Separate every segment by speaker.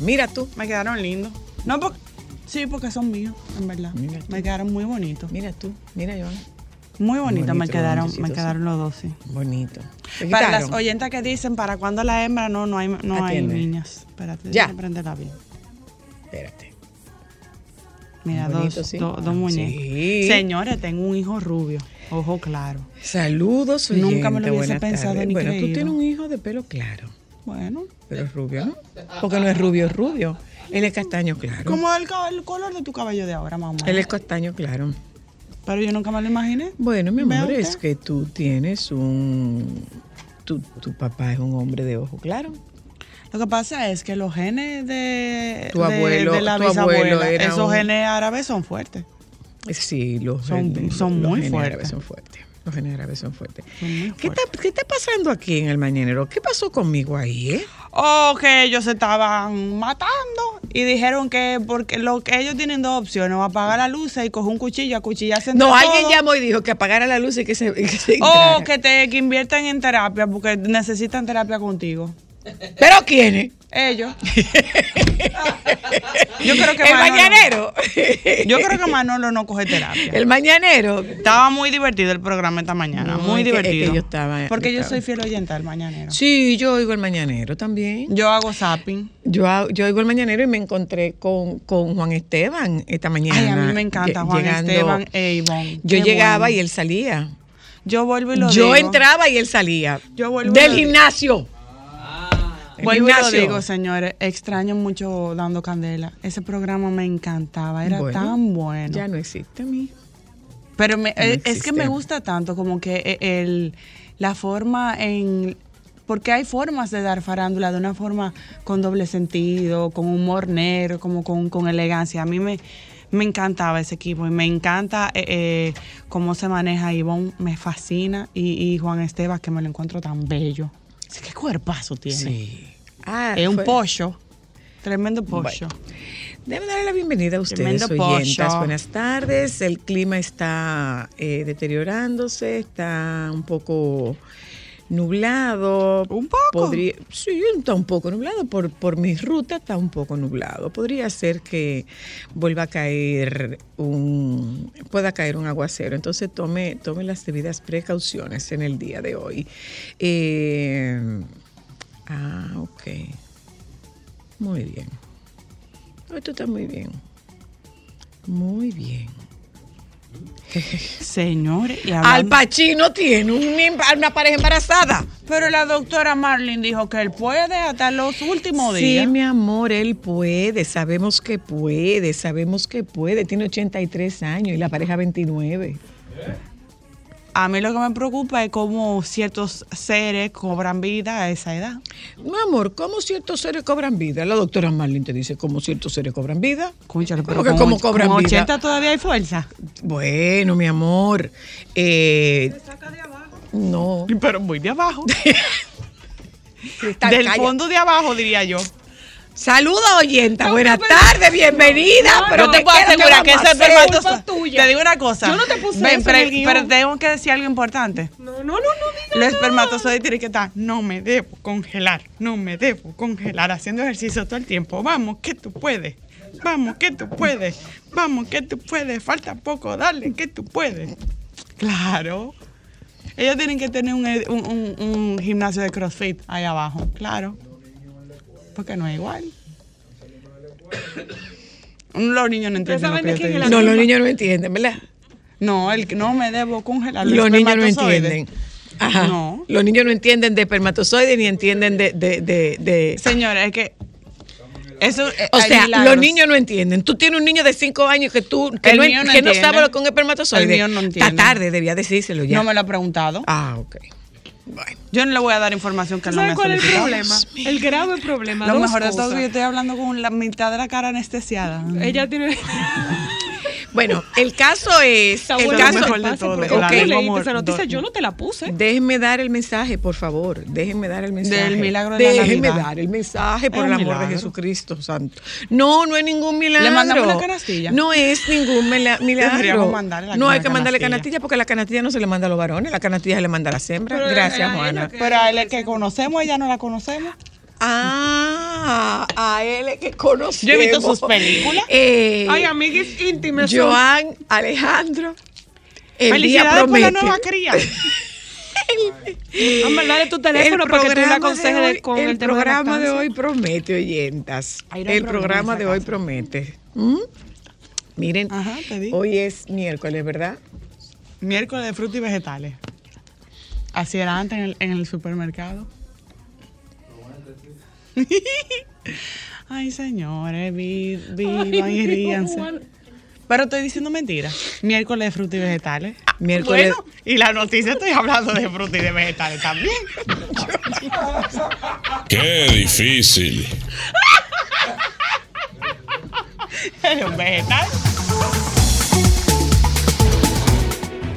Speaker 1: Mira tú,
Speaker 2: Me quedaron lindos. No, porque, sí, porque son míos, en verdad.
Speaker 1: Mira tú.
Speaker 2: Me quedaron muy bonitos.
Speaker 1: mira tú, mira Joan.
Speaker 2: Muy bonitos me
Speaker 1: Bonito,
Speaker 2: quedaron,
Speaker 1: bonito,
Speaker 2: me quedaron los dos, sí.
Speaker 1: Bonito. ¿Te
Speaker 2: Para las oyentas que dicen, ¿para cuándo la hembra? No, no hay, no hay niñas. Espérate,
Speaker 1: Ya.
Speaker 2: prenderla bien.
Speaker 1: Espérate.
Speaker 2: Mira,
Speaker 1: Bonito,
Speaker 2: dos,
Speaker 1: sí.
Speaker 2: do- dos muñecos.
Speaker 1: Sí.
Speaker 2: Señores, tengo un hijo rubio, ojo claro.
Speaker 1: Saludos,
Speaker 2: Nunca me lo
Speaker 1: oyente,
Speaker 2: hubiese
Speaker 1: buenas
Speaker 2: pensado
Speaker 1: tardes.
Speaker 2: ni
Speaker 1: Bueno, tú
Speaker 2: creído.
Speaker 1: tienes un hijo de pelo claro,
Speaker 2: Bueno,
Speaker 1: pero es rubio, ¿no? Porque no es rubio, es rubio. Él es castaño claro.
Speaker 2: como el, color de tu cabello de ahora, mamá.
Speaker 1: Él es castaño claro.
Speaker 2: Pero yo nunca me lo imaginé.
Speaker 1: Bueno, mi amor, es que tú tienes un... Tu, tu papá es un hombre de ojo claro.
Speaker 2: Lo que pasa es que los genes de,
Speaker 1: Tu
Speaker 2: de-
Speaker 1: abuelo-
Speaker 2: de la
Speaker 1: tu abuelo
Speaker 2: bisabuela,
Speaker 1: era
Speaker 2: esos
Speaker 1: un-
Speaker 2: genes árabes son fuertes.
Speaker 1: Sí, los,
Speaker 2: Son-
Speaker 1: los-
Speaker 2: son
Speaker 1: los
Speaker 2: muy
Speaker 1: genes
Speaker 2: fuertes.
Speaker 1: árabes son fuertes. Son fuertes.
Speaker 2: Son muy
Speaker 1: ¿Qué está. ¿Qué está pasando aquí en el mañanero? ¿Qué pasó conmigo ahí, eh?
Speaker 2: O que ellos se estaban matando y dijeron que porque lo que ellos tienen dos opciones, o apagar la luz y coger un cuchillo, acuchillarse
Speaker 1: No, alguien
Speaker 2: todos,
Speaker 1: llamó y dijo que apagara la luz y que se, que se
Speaker 2: que te que inviertan en terapia porque necesitan terapia contigo.
Speaker 1: ¿Pero quiénes?
Speaker 2: Ellos. Yo creo que
Speaker 1: el
Speaker 2: Manolo-
Speaker 1: mañanero.
Speaker 2: Yo creo que Manolo no coge terapia.
Speaker 1: el mañanero.
Speaker 2: Estaba muy divertido el programa esta mañana,
Speaker 1: No,
Speaker 2: muy
Speaker 1: es que
Speaker 2: divertido.
Speaker 1: yo estaba-
Speaker 2: porque
Speaker 1: yo
Speaker 2: yo
Speaker 1: estaba-
Speaker 2: soy fiel oyente del mañanero.
Speaker 1: Sí, yo oigo el mañanero también.
Speaker 2: Yo hago zapping.
Speaker 1: Yo, yo oigo el mañanero y me encontré con, con Juan Esteban esta mañana.
Speaker 2: Ay, a mí me encanta Juan
Speaker 1: llegando-
Speaker 2: Esteban e Ivonne.
Speaker 1: Yo
Speaker 2: Qué
Speaker 1: llegaba
Speaker 2: bueno.
Speaker 1: y él salía.
Speaker 2: Yo vuelvo y lo
Speaker 1: Yo
Speaker 2: digo.
Speaker 1: entraba y él salía.
Speaker 2: Yo vuelvo y
Speaker 1: Del
Speaker 2: lo digo.
Speaker 1: gimnasio.
Speaker 2: Vuelvo y lo digo, señores. Extraño mucho Dando Candela. Ese programa me encantaba. Era
Speaker 1: Bueno,
Speaker 2: tan bueno.
Speaker 1: Ya no existe a mí.
Speaker 2: Pero me-
Speaker 1: No
Speaker 2: eh, es que me gusta tanto como que eh, el, la forma en... Porque hay formas de dar farándula de una forma con doble sentido, con humor negro, como con, con elegancia. A mí me, me encantaba ese equipo y me encanta eh, eh, cómo se maneja Ivonne, me fascina. Y, y Juan Esteban, que me lo encuentro tan bello. Que cuerpazo tiene.
Speaker 1: Sí. Ah,
Speaker 2: Es un
Speaker 1: fue-
Speaker 2: pollo. Tremendo pollo.
Speaker 1: Déjame darle la bienvenida a ustedes,
Speaker 2: Tremendo
Speaker 1: oyentas.
Speaker 2: pollo.
Speaker 1: Buenas tardes. El clima está eh, deteriorándose, está un poco nublado.
Speaker 2: ¿Un poco?
Speaker 1: Podría, sí, está un poco nublado. Por, por mi ruta está un poco nublado. Podría ser que vuelva a caer un, pueda caer un aguacero. Entonces tome, tome las debidas precauciones en el día de hoy. Eh, ah, ok. Muy bien. Esto está muy bien. Muy bien.
Speaker 2: Señores, y
Speaker 1: Al
Speaker 2: hablando-
Speaker 1: Pacino tiene un emba- una pareja embarazada.
Speaker 2: Pero la doctora Marlin dijo que él puede hasta los últimos
Speaker 1: Sí,
Speaker 2: días.
Speaker 1: mi amor, él puede, sabemos que puede, sabemos que puede. Tiene 83 años y la pareja 29.
Speaker 2: A mí lo que me preocupa es cómo ciertos seres cobran vida a esa edad.
Speaker 1: Mi amor, ¿cómo ciertos seres cobran vida? La doctora Marlin te dice cómo ciertos seres cobran vida.
Speaker 2: Escúchale, pero
Speaker 1: ¿Cómo que
Speaker 2: con,
Speaker 1: cómo
Speaker 2: och-
Speaker 1: cobran vida?
Speaker 2: 80 todavía hay fuerza.
Speaker 1: Bueno, mi amor. Eh, no.
Speaker 2: Pero muy de abajo.
Speaker 1: Cristal,
Speaker 2: Del
Speaker 1: calla.
Speaker 2: fondo de abajo, diría yo.
Speaker 1: Saludos, oyenta. Buenas tardes, bienvenida. pero
Speaker 2: yo te
Speaker 1: ¿qué-
Speaker 2: puedo asegurar que
Speaker 1: vamos
Speaker 2: ese espermatozoide.
Speaker 3: Tuya.
Speaker 2: Te digo una cosa.
Speaker 3: Yo no te puse
Speaker 2: Ven,
Speaker 3: eso en
Speaker 2: pero,
Speaker 3: el
Speaker 2: pero tengo que decir algo importante.
Speaker 3: No, no, no, no
Speaker 2: Los espermatozoides tienen que estar, no me debo congelar, no me debo congelar, haciendo ejercicio todo el tiempo. Vamos, que tú puedes. Vamos, que tú puedes. Vamos, que tú puedes. Falta poco, dale, que tú puedes. Claro. Ellos tienen que tener un, un- un- un gimnasio de CrossFit ahí abajo, claro. Porque no es igual. Los niños no entienden. lo que yo
Speaker 1: No, los niños no entienden, ¿verdad?
Speaker 2: No, el que no me debo congelar.
Speaker 1: Los niños no entienden. Ajá.
Speaker 2: No.
Speaker 1: Los niños no entienden de espermatozoides ni entienden de... de, de, de-
Speaker 2: Señores, es que eso eh,
Speaker 1: o sea,
Speaker 2: milagros.
Speaker 1: los niños no entienden. Tú tienes un niño de 5 años que tú que no,
Speaker 2: no
Speaker 1: que no sabe lo que es un espermatozoide.
Speaker 2: El mío no entiende.
Speaker 1: Está tarde, debía decírselo ya.
Speaker 2: no me lo ha preguntado.
Speaker 1: Ah, ok. Bueno.
Speaker 2: Yo no le voy a dar información que él no me
Speaker 3: ¿Sabes
Speaker 2: ha
Speaker 3: cuál es el problema? El grave problema.
Speaker 2: Lo mejor de todo es que yo estoy hablando con la mitad de la cara anestesiada.
Speaker 3: Ella tiene.
Speaker 1: Bueno, el caso es.
Speaker 3: Está
Speaker 1: el
Speaker 3: bueno
Speaker 1: caso,
Speaker 3: que
Speaker 2: mejor de todo,
Speaker 1: la
Speaker 3: leíste esa noticia, yo no te la puse.
Speaker 1: Déjenme dar el mensaje, por favor. Déjenme dar el mensaje.
Speaker 2: Del milagro de la
Speaker 1: Déjenme dar el mensaje por el amor de. Jesucristo Santo. No, no es ningún milagro.
Speaker 2: ¿Le mandamos la canastilla?
Speaker 1: No es ningún mila- milagro.
Speaker 2: La-
Speaker 1: no hay
Speaker 2: la
Speaker 1: que mandarle
Speaker 2: canastilla.
Speaker 1: canastilla porque la canastilla no se le manda a los varones, la canastilla se le manda a las hembras.
Speaker 3: Pero
Speaker 1: Gracias, Juana.
Speaker 2: Pero a es que conocemos, ella no la conocemos.
Speaker 1: Ah, a él que conocemos.
Speaker 2: Yo he visto sus películas.
Speaker 1: Eh,
Speaker 3: Ay, amiguis íntimas.
Speaker 1: Joan Alejandro. El día
Speaker 2: Felicidades por la
Speaker 1: promete.
Speaker 2: nueva cría.
Speaker 3: Dale tu teléfono para que tú le aconsejes
Speaker 1: hoy-
Speaker 3: con el,
Speaker 1: el
Speaker 3: tema
Speaker 1: programa de, hoy promete, oyentas.
Speaker 2: No
Speaker 1: el programa de hoy promete. ¿Mm? Miren,
Speaker 2: Ajá, te digo.
Speaker 1: hoy es miércoles, ¿verdad?
Speaker 2: Miércoles de frutas y vegetales. Así era antes en el, en el supermercado. Ay, señores, vi, vivan y ríanse. Pero estoy diciendo mentiras. Miércoles de frutas y vegetales.
Speaker 1: Miércoles-
Speaker 2: Bueno, y la noticia estoy hablando de frutas y de vegetales también.
Speaker 4: Qué difícil.
Speaker 2: Es un vegetal.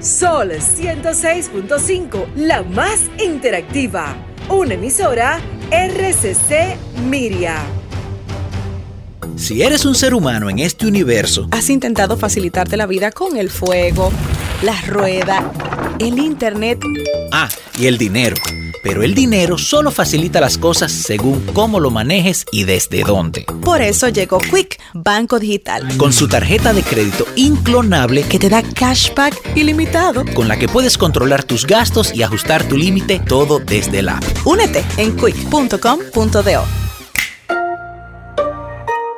Speaker 5: Sol 106.5, la más interactiva. Una emisora RCC Miria.
Speaker 6: Si eres un ser humano en este universo,
Speaker 7: Has intentado facilitarte la vida con el fuego, la rueda, el internet.
Speaker 6: ah, y el dinero. Pero el dinero solo facilita las cosas según cómo lo manejes y desde dónde.
Speaker 7: Por eso llegó Quick, Banco Digital,
Speaker 6: Con su tarjeta de crédito inclonable
Speaker 7: que te da cashback ilimitado.
Speaker 6: con la que puedes controlar tus gastos y ajustar tu límite todo desde la app.
Speaker 7: Únete en quick.com.do.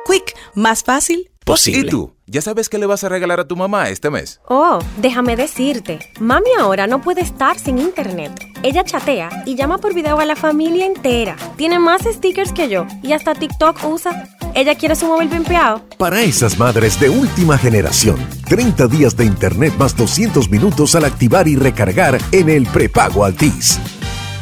Speaker 7: Quick, más fácil.
Speaker 6: Posible.
Speaker 8: ¿Y tú? ¿Ya sabes qué le vas a regalar a tu mamá este mes?
Speaker 9: Oh, déjame decirte, mami ahora no puede estar sin internet. Ella chatea y llama por video a la familia entera. Tiene más stickers que yo y hasta TikTok usa. Ella quiere su móvil pimpeado.
Speaker 10: Para esas madres de última generación, 30 días de internet más 200 minutos al activar y recargar en el prepago Altis.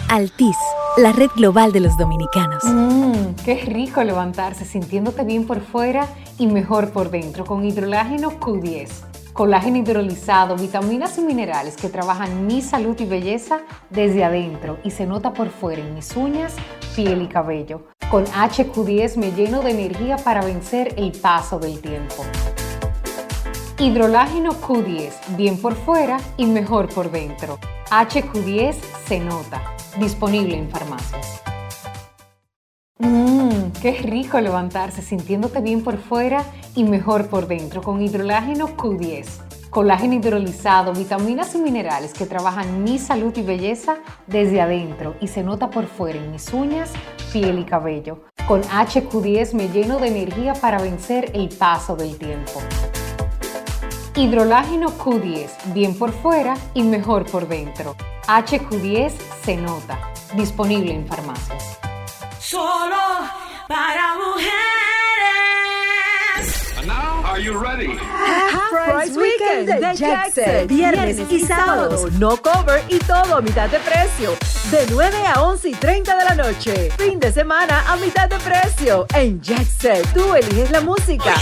Speaker 9: Altis, la red global de los dominicanos.
Speaker 11: Mmm, qué rico levantarse sintiéndote bien por fuera y mejor por dentro con hidrolágeno Q10. Colágeno hidrolizado, vitaminas y minerales que trabajan mi salud y belleza desde adentro y se nota por fuera en mis uñas, piel y cabello. Con HQ10 me lleno de energía para vencer el paso del tiempo. Hidrolágeno Q10, bien por fuera y mejor por dentro. HQ10 se nota. Disponible en farmacias. Mmm, qué rico levantarse sintiéndote bien por fuera y mejor por dentro con hidrolágeno Q10. Colágeno hidrolizado, vitaminas y minerales que trabajan mi salud y belleza desde adentro y se nota por fuera en mis uñas, piel y cabello. Con HQ10 me lleno de energía para vencer el paso del tiempo. Hidrolágeno Q10, bien por fuera y mejor por dentro. HQ10 se nota. Disponible en farmacias.
Speaker 5: Solo para mujeres. Half Price Weekend de Jackson. Viernes y sábados. No cover y todo a mitad de precio. De 9 a 11 y 30 de la noche. Fin de semana a mitad de precio. En Jackson. Tú eliges la música.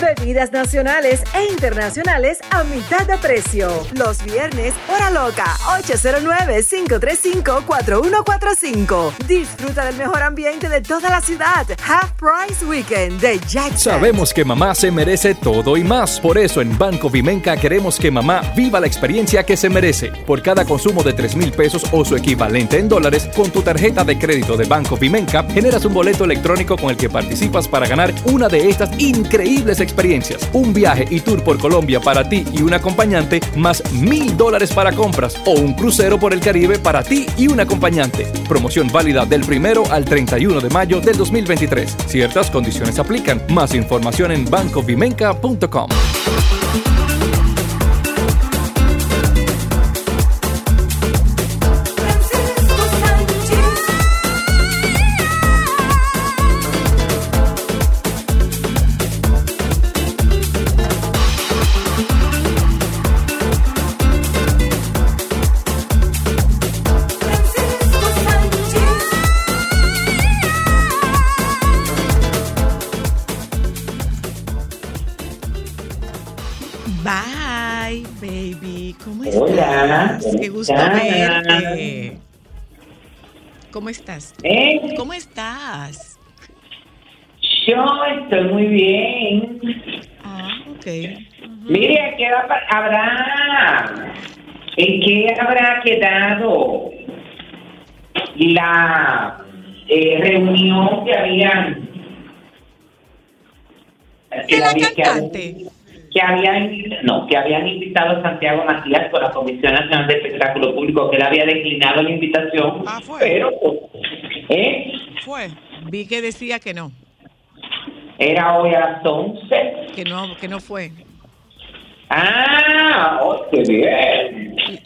Speaker 5: Bebidas nacionales e internacionales a mitad de precio. Los viernes, hora loca. 809-535-4145. Disfruta del mejor ambiente de toda la ciudad. Half Price Weekend de Jackson.
Speaker 12: Sabemos que mamá se merece todo y más. Por eso en Banco Vimenca queremos que mamá viva la experiencia que se merece. Por cada consumo de 3 mil pesos o su equivalente en dólares, con tu tarjeta de crédito de Banco Vimenca, generas un boleto electrónico con el que participas para ganar una de estas increíbles experiencias. Un viaje y tour por Colombia para ti y un acompañante, más mil dólares para compras o un crucero por el Caribe para ti y un acompañante. Promoción válida del primero al 31 de mayo del 2023. Ciertas condiciones aplican. Más información en bancovimenca.com.
Speaker 1: Bye, estás?
Speaker 13: ¿Eh?
Speaker 1: ¿Cómo estás?
Speaker 13: Yo estoy muy bien.
Speaker 1: Ah, ok.
Speaker 13: Mire, ¿qué habrá? ¿En qué habrá quedado la eh, reunión que habían? que
Speaker 1: la
Speaker 13: habían-
Speaker 1: cantante?
Speaker 13: Que habían no que habían invitado a Santiago Matías por la Comisión Nacional de Espectáculo Público que él había declinado la invitación pero pues, ¿eh?
Speaker 1: Fue. Vi que decía que no,
Speaker 13: era hoy a las 11
Speaker 1: que no, que no fue.
Speaker 13: ah oh, qué bien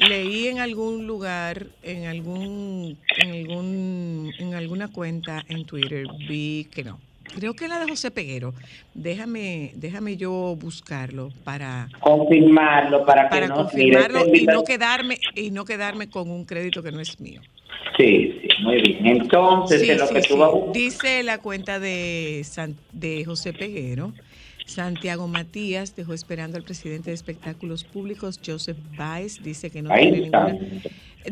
Speaker 1: Leí en algún lugar, en algún, en algún, en alguna cuenta en Twitter, vi que no. Creo que la de José Peguero. Déjame, déjame yo buscarlo para,
Speaker 13: confirmarlo para que
Speaker 1: para
Speaker 13: no
Speaker 1: confirmarlo
Speaker 13: mire,
Speaker 1: y no quedarme y no quedarme con un crédito que no es mío.
Speaker 13: sí sí muy bien entonces
Speaker 1: Sí,
Speaker 13: de lo
Speaker 1: sí,
Speaker 13: que tú vas a buscar-
Speaker 1: Dice la cuenta de, San- de José Peguero. Santiago Matías dejó esperando al presidente de espectáculos públicos, Joseph Baez, dice que no
Speaker 13: Ahí
Speaker 1: tiene
Speaker 13: está.
Speaker 1: ninguna.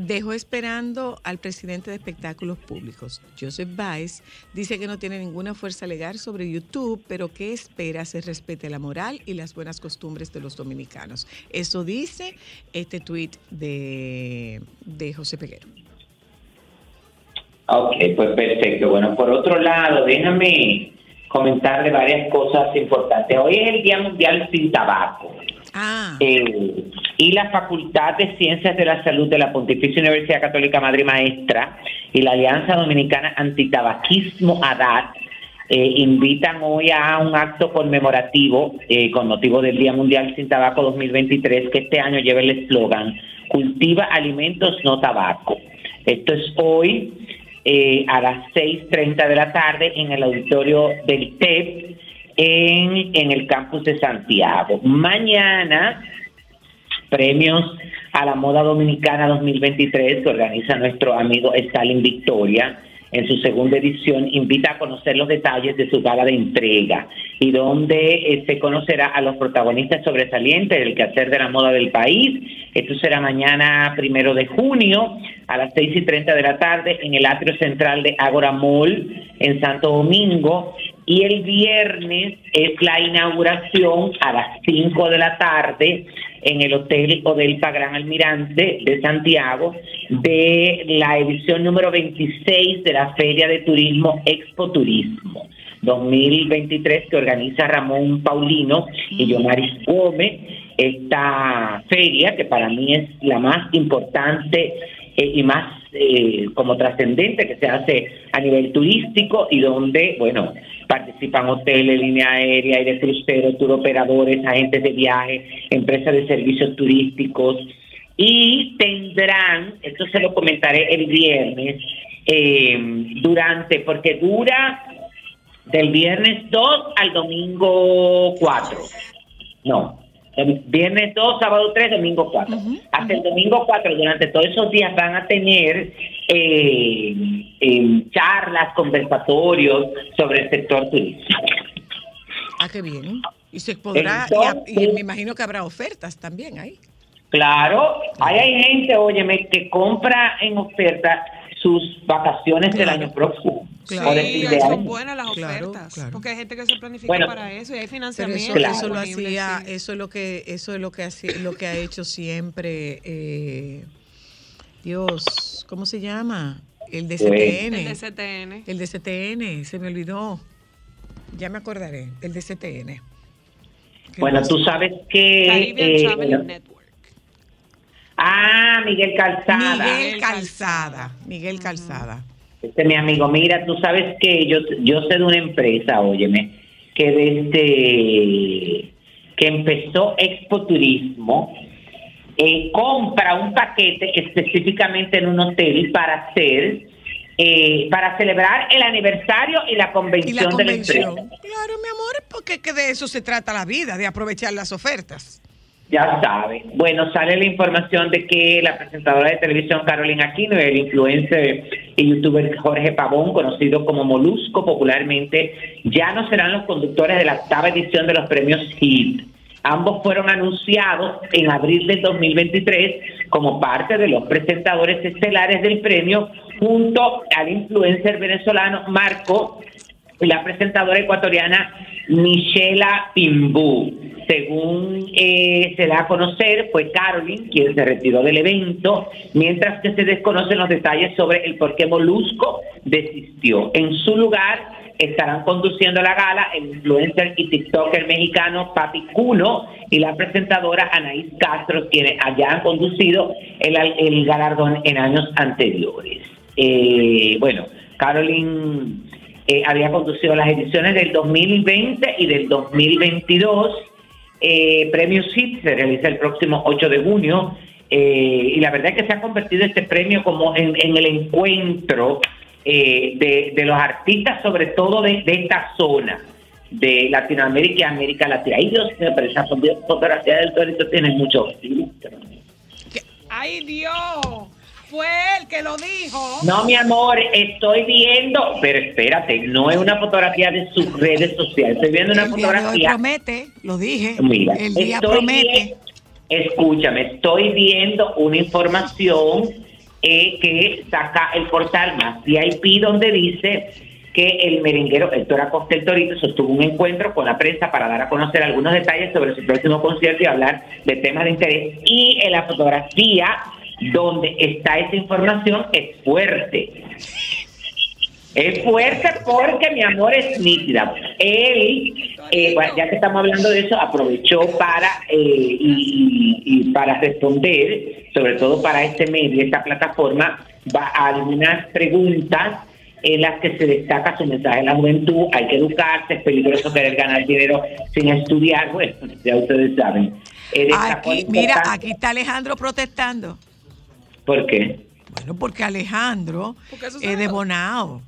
Speaker 1: Dejó esperando al presidente de espectáculos públicos, Joseph Baez, dice que no tiene ninguna fuerza legal sobre YouTube, pero que espera se respete la moral y las buenas costumbres de los dominicanos. Eso dice este tuit de, de José Peguero.
Speaker 13: Ok, pues perfecto. Bueno, por otro lado, déjame comentarle varias cosas importantes. Hoy es el Día Mundial sin Tabaco.
Speaker 1: Ah.
Speaker 13: Eh, y la Facultad de Ciencias de la Salud de la Pontificia Universidad Católica Madre Maestra y la Alianza Dominicana Antitabaquismo ADAT eh, invitan hoy a un acto conmemorativo eh, con motivo del Día Mundial sin Tabaco 2023 que este año lleva el eslogan Cultiva alimentos no tabaco. Esto es hoy a las 6.30 de la tarde en el auditorio del TEP en, el campus de Santiago. Mañana, premios a la moda dominicana 2023 que organiza nuestro amigo Stalin Victoria. En su segunda edición invita a conocer los detalles de su gala de entrega y donde eh, se conocerá a los protagonistas sobresalientes del quehacer de la moda del país. Esto será mañana primero de junio a las seis y treinta de la tarde en el atrio central de Agora Mall en Santo Domingo y el viernes es la inauguración a las 5 de la tarde en el Hotel Odelpa Gran Almirante de Santiago de la edición número 26 de la Feria de Turismo Expo Turismo 2023 que organiza Ramón Paulino y Yomaris Gómez. Esta feria, que para mí es la más importante eh, y más eh, como trascendente que se hace a nivel turístico y donde, bueno, participan hoteles, línea aérea de crucero, turoperadores, agentes de viaje, empresas de servicios turísticos y tendrán, esto se lo comentaré el viernes, eh, durante, porque dura del viernes 2 al domingo 4. No, viernes 2, sábado 3, domingo 4. Hasta el domingo 4, durante todos esos días van a tener eh, eh, charlas, conversatorios sobre el sector turístico.
Speaker 1: Ah, qué bien. Y se podrá, y a- y,
Speaker 13: Entonces-
Speaker 1: me imagino que habrá ofertas también ahí.
Speaker 13: Claro, ahí hay gente, óyeme, que compra en oferta sus vacaciones del año próximo. o de
Speaker 3: Sí,
Speaker 13: fin de
Speaker 3: son
Speaker 13: año.
Speaker 3: buenas las
Speaker 1: Claro,
Speaker 3: ofertas.
Speaker 1: claro.
Speaker 3: Porque hay gente que se planifica
Speaker 13: Bueno,
Speaker 3: para eso y hay financiamiento.
Speaker 1: eso, eso lo hacía,
Speaker 3: sí.
Speaker 1: eso es lo que, eso es lo que lo que ha hecho siempre, eh, Dios, ¿cómo se llama? El de
Speaker 13: Sí.
Speaker 1: CTN.
Speaker 3: El de CTN.
Speaker 1: El de CTN, se me olvidó. Ya me acordaré, el de CTN. ¿Qué
Speaker 13: Bueno, tú sabes que...
Speaker 3: Caribbean
Speaker 13: eh,
Speaker 3: Traveling Network.
Speaker 13: Ah, Miguel Calzada.
Speaker 1: Miguel Calzada. Miguel Calzada.
Speaker 13: Este es mi amigo, mira, tú sabes que yo, yo sé de una empresa, óyeme, que desde que empezó Expo Turismo, eh, compra un paquete específicamente en un hotel para hacer, eh, para celebrar el aniversario y la
Speaker 1: Y
Speaker 13: convención,
Speaker 1: la
Speaker 13: de la
Speaker 1: convención.
Speaker 13: empresa.
Speaker 1: Claro, mi amor, porque que de eso se trata la vida, de aprovechar las ofertas.
Speaker 13: Ya sabe. Bueno, sale la información de que la presentadora de televisión Carolina Aquino y el influencer y youtuber Jorge Pavón, conocido como Molusco popularmente, ya no serán los conductores de la octava edición de los premios HIT. Ambos fueron anunciados en abril del 2023 como parte de los presentadores estelares del premio junto al influencer venezolano Marco la presentadora ecuatoriana Michela Pimbú. Según eh, se da a conocer, fue Carolyn quien se retiró del evento, mientras que se desconocen los detalles sobre el por qué Molusco desistió. En su lugar, estarán conduciendo la gala el influencer y TikToker mexicano Papi Cuno y la presentadora Anaís Castro, quienes allá han conducido el, el galardón en años anteriores. Eh, bueno, Carolyn eh, había conducido las ediciones del 2020 y del 2022. Eh, Premio SIT se realiza el próximo 8 de junio eh, y la verdad es que se ha convertido este premio como en, el encuentro eh, de, los artistas, sobre todo de, esta zona de Latinoamérica y América Latina. Ay, Dios mío, pero esa fotografía del torito tiene mucho.
Speaker 1: ¡Ay, Dios! Fue él que lo dijo.
Speaker 13: No, mi amor, estoy viendo, pero espérate, no es una fotografía de sus redes sociales, estoy viendo una fotografía.
Speaker 1: promete, lo dije.
Speaker 13: Mira,
Speaker 1: el día promete.
Speaker 13: escúchame, estoy viendo una información eh, que saca el portal más VIP donde dice que el merenguero Héctor Acosta el Torito sostuvo un encuentro con la prensa para dar a conocer algunos detalles sobre su próximo concierto y hablar de temas de interés. Y en la fotografía donde está esa información es fuerte. Es fuerte porque mi amor es nítida. Él, eh, ya que estamos hablando de eso, aprovechó para eh, y, para responder, sobre todo para este medio, esta plataforma, va a algunas preguntas en las que se destaca su mensaje a la juventud, hay que educarse, es peligroso querer ganar dinero sin estudiar, bueno, ya ustedes saben.
Speaker 1: Eh, aquí, mira, aquí está Alejandro protestando.
Speaker 13: ¿Por qué?
Speaker 1: Bueno, porque Alejandro es de Bonao.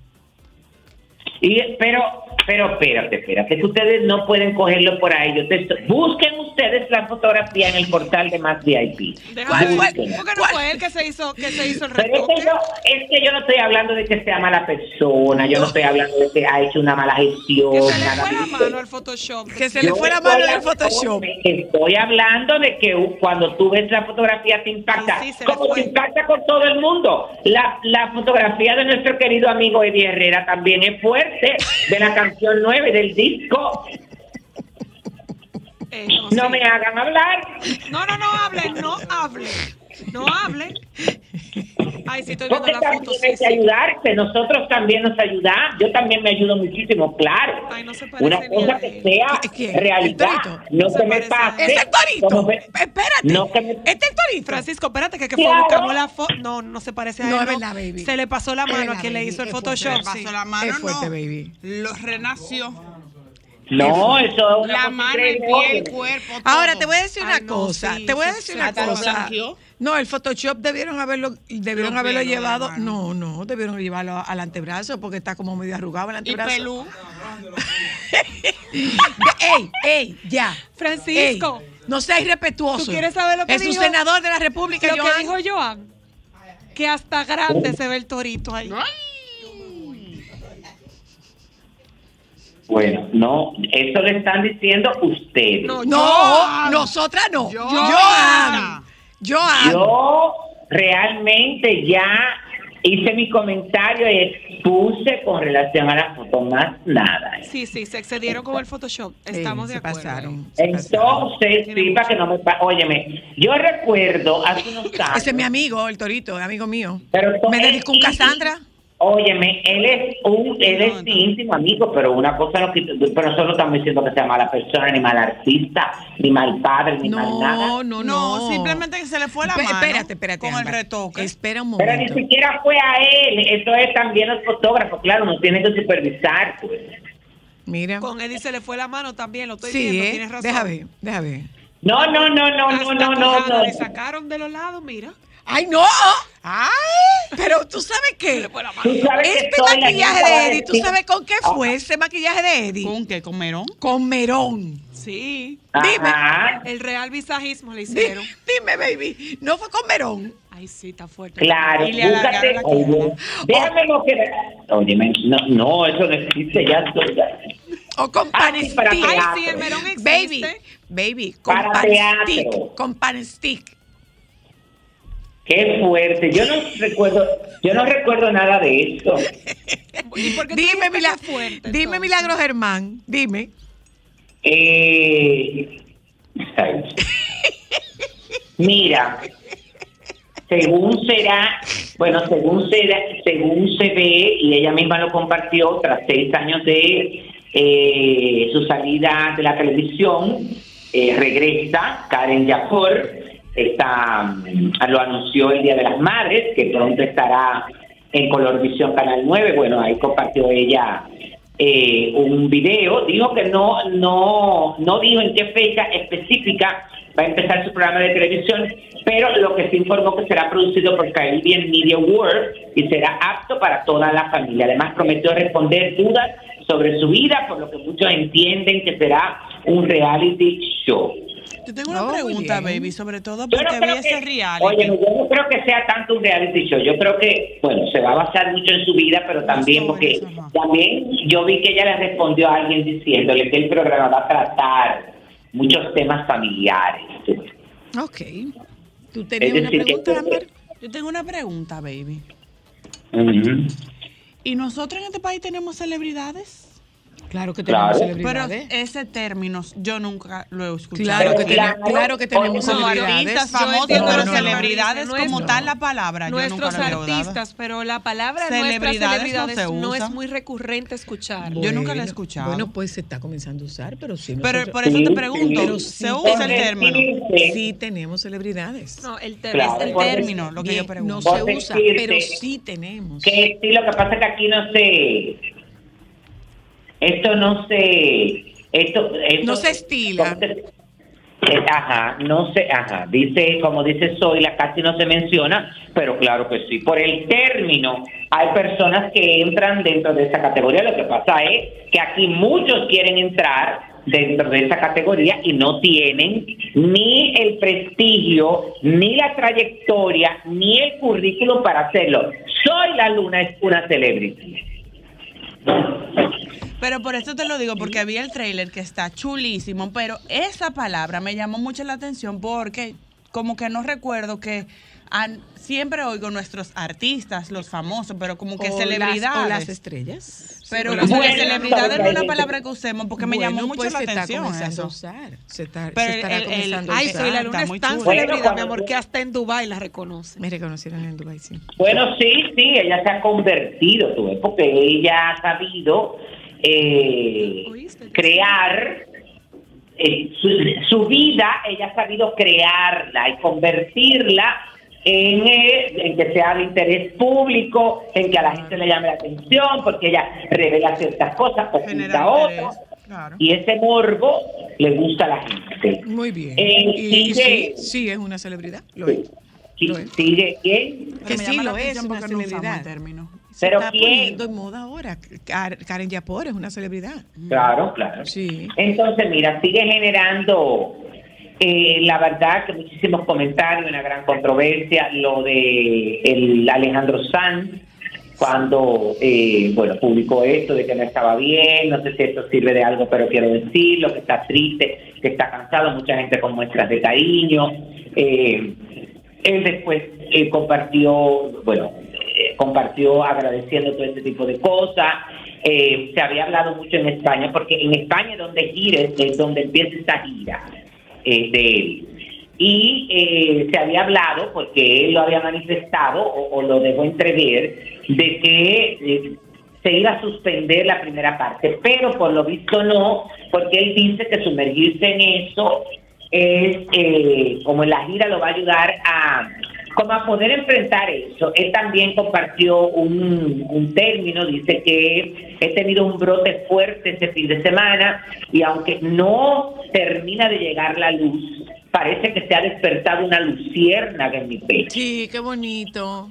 Speaker 13: Y, pero, pero espérate, espérate, que ustedes no pueden cogerlo por ahí. Yo te, busquen ustedes la fotografía en el portal de Más VIP.
Speaker 1: ¿Cuál fue? ¿Por qué no fue él que se hizo, que se hizo el
Speaker 13: Pero es que, yo, es que yo no estoy hablando de que sea mala persona, yo no, estoy hablando de que ha hecho una mala gestión.
Speaker 1: Que se le fue la mano al Photoshop. Que se le fue la mano al Photoshop.
Speaker 13: Estoy hablando de que cuando tú ves la fotografía te impacta, como te impacta con todo el mundo. La, la fotografía de nuestro querido amigo Eddie Herrera también es fuerte de la canción 9 del disco. Eh, no, me hagan hablar.
Speaker 1: No, no, no hablen, no hablen. No hablen. Ay, sí, estoy viendo
Speaker 13: la foto. Hay que ayudarse, nosotros también nos ayudamos. Yo también me ayudo muchísimo, claro.
Speaker 1: Ay, no se
Speaker 13: Una cosa que sea realidad. No, se, me pase.
Speaker 1: Es el torito. Espérate. No que me... Este es el torito. Francisco, espérate que, que claro. buscamos la foto. No, no se parece a él. No, es verdad, baby. Se le pasó la mano a quien le hizo el Photoshop. Se le
Speaker 14: pasó la mano,
Speaker 1: es fuerte,
Speaker 14: no.
Speaker 1: baby.
Speaker 14: Lo renació.
Speaker 13: No, eso es una
Speaker 14: La mano, el pie, el cuerpo. Todo.
Speaker 1: Ahora te voy a decir una cosa. Sí, te voy a decir una cosa. No, el Photoshop debieron haberlo, debieron Lo haberlo llevado. No, no, debieron llevarlo al antebrazo porque está como medio arrugado el antebrazo.
Speaker 14: Y pelú.
Speaker 1: ey, ey, ya.
Speaker 14: Francisco.
Speaker 1: Ey, no seas irrespetuoso.
Speaker 14: ¿Tú quieres saber lo que
Speaker 1: es
Speaker 14: dijo?
Speaker 1: Es un senador de la República,
Speaker 14: Lo
Speaker 1: Joan.
Speaker 14: que dijo Joan. Que hasta grande se ve el torito ahí.
Speaker 13: Ay. Bueno, no, eso le están diciendo ustedes.
Speaker 1: No, no nosotras no. Yo, Joan. Joan.
Speaker 13: Yo realmente ya hice mi comentario y expuse con relación a la foto, más nada.
Speaker 1: Sí, sí, se excedieron con el Photoshop. Estamos
Speaker 15: sí,
Speaker 1: de acuerdo.
Speaker 15: Pasaron,
Speaker 13: Entonces, sí, para que no me... Óyeme, yo recuerdo hace unos años...
Speaker 1: Ese es mi amigo, el Torito, amigo mío.
Speaker 13: Pero
Speaker 1: me dedicó un Cassandra.
Speaker 13: Óyeme, él es un, él es íntimo amigo, pero una cosa no quita, pero nosotros no estamos diciendo que sea mala persona, ni mal artista, ni mal padre, ni
Speaker 1: no,
Speaker 13: mal nada.
Speaker 1: No, no,
Speaker 14: no. simplemente que se le fue la mano.
Speaker 1: Espérate, espérate.
Speaker 14: Con
Speaker 1: Ámbar.
Speaker 14: el retoque.
Speaker 1: Espera un momento.
Speaker 13: Pero ni siquiera fue a él, eso es también el fotógrafo, claro, nos tiene que supervisar, pues.
Speaker 1: Mira.
Speaker 14: Con Eddie se le fue la mano también, lo estoy
Speaker 1: sí,
Speaker 14: viendo,
Speaker 1: ¿eh?
Speaker 14: tienes razón.
Speaker 1: Deja ver.
Speaker 13: No, no, no, no, no, no, no, no.
Speaker 14: Le sacaron de los lados, mira.
Speaker 1: ¡Ay, no! ¡Ay! Pero tú sabes qué.
Speaker 13: ¿Tú sabes
Speaker 1: este
Speaker 13: que
Speaker 1: maquillaje de Eddie, ¿tú sabes con qué fue ese maquillaje de Eddie?
Speaker 14: ¿Con qué? ¿Con Merón?
Speaker 1: Con Merón.
Speaker 14: Sí.
Speaker 1: Dime.
Speaker 13: Ajá.
Speaker 14: El real visajismo le hicieron.
Speaker 1: Dime, baby. ¿No fue con Merón?
Speaker 14: Ay, sí, está fuerte.
Speaker 13: Claro, búscate. Oye, déjame lo que. Oye, no, no, eso no existe ya. ya.
Speaker 3: O con pan stick. Ay,
Speaker 2: sí, el melón existe.
Speaker 3: Baby, baby, con pan stick. Con pan stick.
Speaker 13: Qué fuerte. Yo no recuerdo, yo no recuerdo nada de esto.
Speaker 3: dime, Milagro, dime Milagro Germán, dime.
Speaker 13: Eh, mira, según será, bueno, según será, según se ve y ella misma lo compartió tras seis años de eh, su salida de la televisión, eh, regresa Karen Yapor, está, mm, lo anunció el Día de las Madres, que pronto estará en Colorvisión Canal 9, bueno, ahí compartió ella eh, un video, dijo que no, no, no dijo en qué fecha específica va a empezar su programa de televisión, pero lo que se informó que será producido por Caribbean Media World y será apto para toda la familia. Además prometió responder dudas sobre su vida, por lo que muchos entienden que será un reality show.
Speaker 2: Yo tengo una pregunta, baby, sobre todo porque vi ese reality.
Speaker 13: Oye, yo no creo que sea tanto un reality show. Yo creo que, bueno, se va a basar mucho en su vida, pero también porque también yo vi que ella le respondió a alguien diciéndole que el programa va a tratar muchos temas familiares.
Speaker 3: Ok. ¿Tú tenías una pregunta, Amber?
Speaker 2: Yo tengo una pregunta, baby. ¿Y nosotros en este país tenemos celebridades?
Speaker 3: Claro que tenemos celebridades.
Speaker 2: Pero ese término yo nunca lo he escuchado.
Speaker 3: Claro que, tenemos, claro que tenemos celebridades.
Speaker 2: famosos, pero celebridades como tal la palabra.
Speaker 14: Nuestros artistas, pero la palabra celebridades, celebridades no, es muy recurrente escuchar.
Speaker 2: yo nunca la he escuchado.
Speaker 3: Bueno, pues se está comenzando a usar, pero sí.
Speaker 2: Pero por eso te pregunto, ¿se usa el término?
Speaker 3: Sí tenemos celebridades.
Speaker 14: No, el, es el término lo que yo pregunto.
Speaker 3: No se usa, pero sí tenemos.
Speaker 13: Que sí, lo que pasa es que aquí no se esto no se... Esto,
Speaker 3: no se estila.
Speaker 13: Eh, ajá, no sé, ajá, dice, como dice la casi no se menciona, pero claro que sí. Por el término, hay personas que entran dentro de esa categoría. Lo que pasa es que aquí muchos quieren entrar dentro de esa categoría y no tienen ni el prestigio, ni la trayectoria, ni el currículum para hacerlo. Soy la luna, es una celebrity.
Speaker 2: Pero por eso te lo digo, porque había el trailer que está chulísimo, pero esa palabra me llamó mucho la atención porque como que no recuerdo que siempre oigo nuestros artistas, los famosos, pero como que celebridades.
Speaker 3: Las, o las estrellas.
Speaker 2: Pero como que celebridad no es una palabra que usemos porque me llamó mucho pues la atención.
Speaker 3: Se
Speaker 2: está
Speaker 3: a usar. Se está,
Speaker 14: pero se estará comenzando a usar. Ay, soy la luna es tan celebridad, mi amor, que hasta en Dubái la reconoce.
Speaker 3: Me reconocieron en Dubái, sí.
Speaker 13: Bueno, sí, sí, ella se ha convertido, tú porque ella ha sabido eh, crear eh, su, vida, ella ha sabido crearla y convertirla en, en, que sea de interés público, en que a la gente le llame la atención, porque ella revela ciertas cosas, oculta otras. Y ese morbo le gusta a la gente.
Speaker 3: Muy bien. Eh, y, sí, es una celebridad. Lo es.
Speaker 13: Sigue quién?
Speaker 3: Que sí lo es, una celebridad.
Speaker 13: término. Pero
Speaker 3: está poniendo en moda ahora. Karen Yapor es una celebridad.
Speaker 13: Claro, claro. Sí. Entonces, mira, sigue generando eh, la verdad que muchísimos comentarios, una gran controversia, lo de el Alejandro Sanz, cuando, eh, bueno, publicó esto de que no estaba bien, no sé si esto sirve de algo, pero quiero decirlo, que está triste, que está cansado, mucha gente con muestras de cariño. Eh, él después compartió, bueno, compartió agradeciendo todo este tipo de cosas. Eh, se había hablado mucho en España, porque en España donde gire es donde empieza esta gira eh, de él. Y eh, se había hablado, porque él lo había manifestado o, lo dejó entrever, de que se iba a suspender la primera parte, pero por lo visto no, porque él dice que sumergirse en eso es, como en la gira lo va a ayudar a como a poder enfrentar eso. Él también compartió un, término, dice que he tenido un brote fuerte este fin de semana y aunque no termina de llegar la luz, parece que se ha despertado una luciérnaga en mi pecho.
Speaker 3: Sí, qué bonito.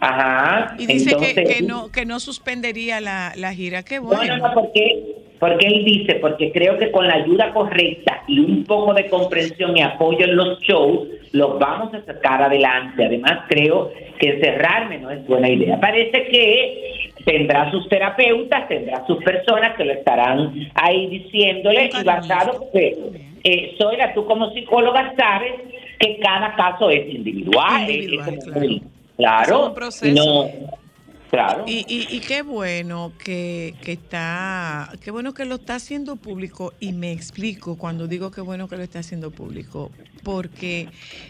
Speaker 13: Ajá.
Speaker 3: Y dice que, no, que no suspendería la, gira. Qué bueno.
Speaker 13: No, no, porque Porque él dice, porque creo que con la ayuda correcta y un poco de comprensión y apoyo en los shows, los vamos a sacar adelante. Además, creo que encerrarme no es buena idea. Parece que tendrá sus terapeutas, tendrá sus personas que lo estarán ahí diciéndole y basado que eh, Soyla, tú como psicóloga sabes que cada caso es individual. claro. no, Claro.
Speaker 1: Y, y, qué bueno que, está, qué bueno que lo está haciendo público y me explico cuando digo qué bueno que lo está haciendo público, porque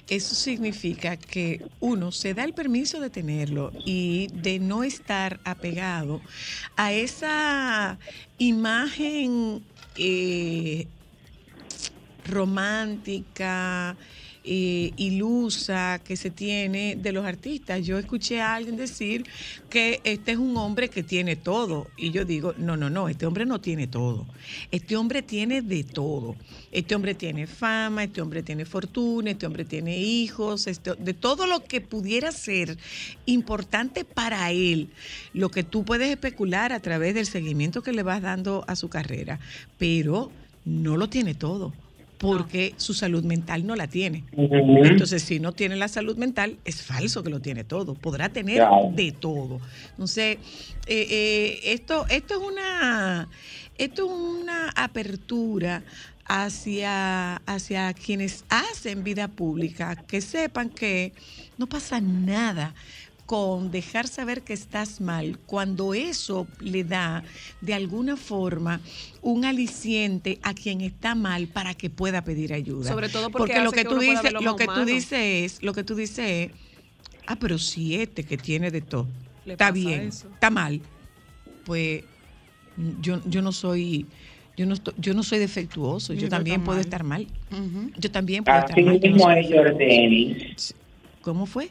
Speaker 1: eso significa que uno se da el permiso de tenerlo y de no estar apegado a esa imagen eh, romántica, eh, ilusa que se tiene de los artistas. Yo escuché a alguien decir que este es un hombre que tiene todo y yo digo, no, no, no, este hombre no tiene todo. Este hombre tiene de todo. Este hombre tiene fama, este hombre tiene fortuna, este hombre tiene hijos, este, de todo lo que pudiera ser importante para él, lo que tú puedes especular a través del seguimiento que le vas dando a su carrera, pero no lo tiene todo porque su salud mental no la tiene. Entonces, si no tiene la salud mental, es falso que lo tiene todo. Podrá tener de todo. Entonces, eh, eh, esto, esto es una, esto es una apertura hacia, hacia quienes hacen vida pública, que sepan que no pasa nada con dejar saber que estás mal, cuando eso le da de alguna forma un aliciente a quien está mal para que pueda pedir ayuda.
Speaker 14: Sobre todo porque, lo que, tú dices,
Speaker 1: lo que tú dices es, lo que tú dices es, ah, pero si este que tiene de todo está bien, está mal, pues yo, yo no soy yo no, yo no soy defectuoso, yo, también puedo estar mal. Yo también puedo estar mal. ¿Cómo fue?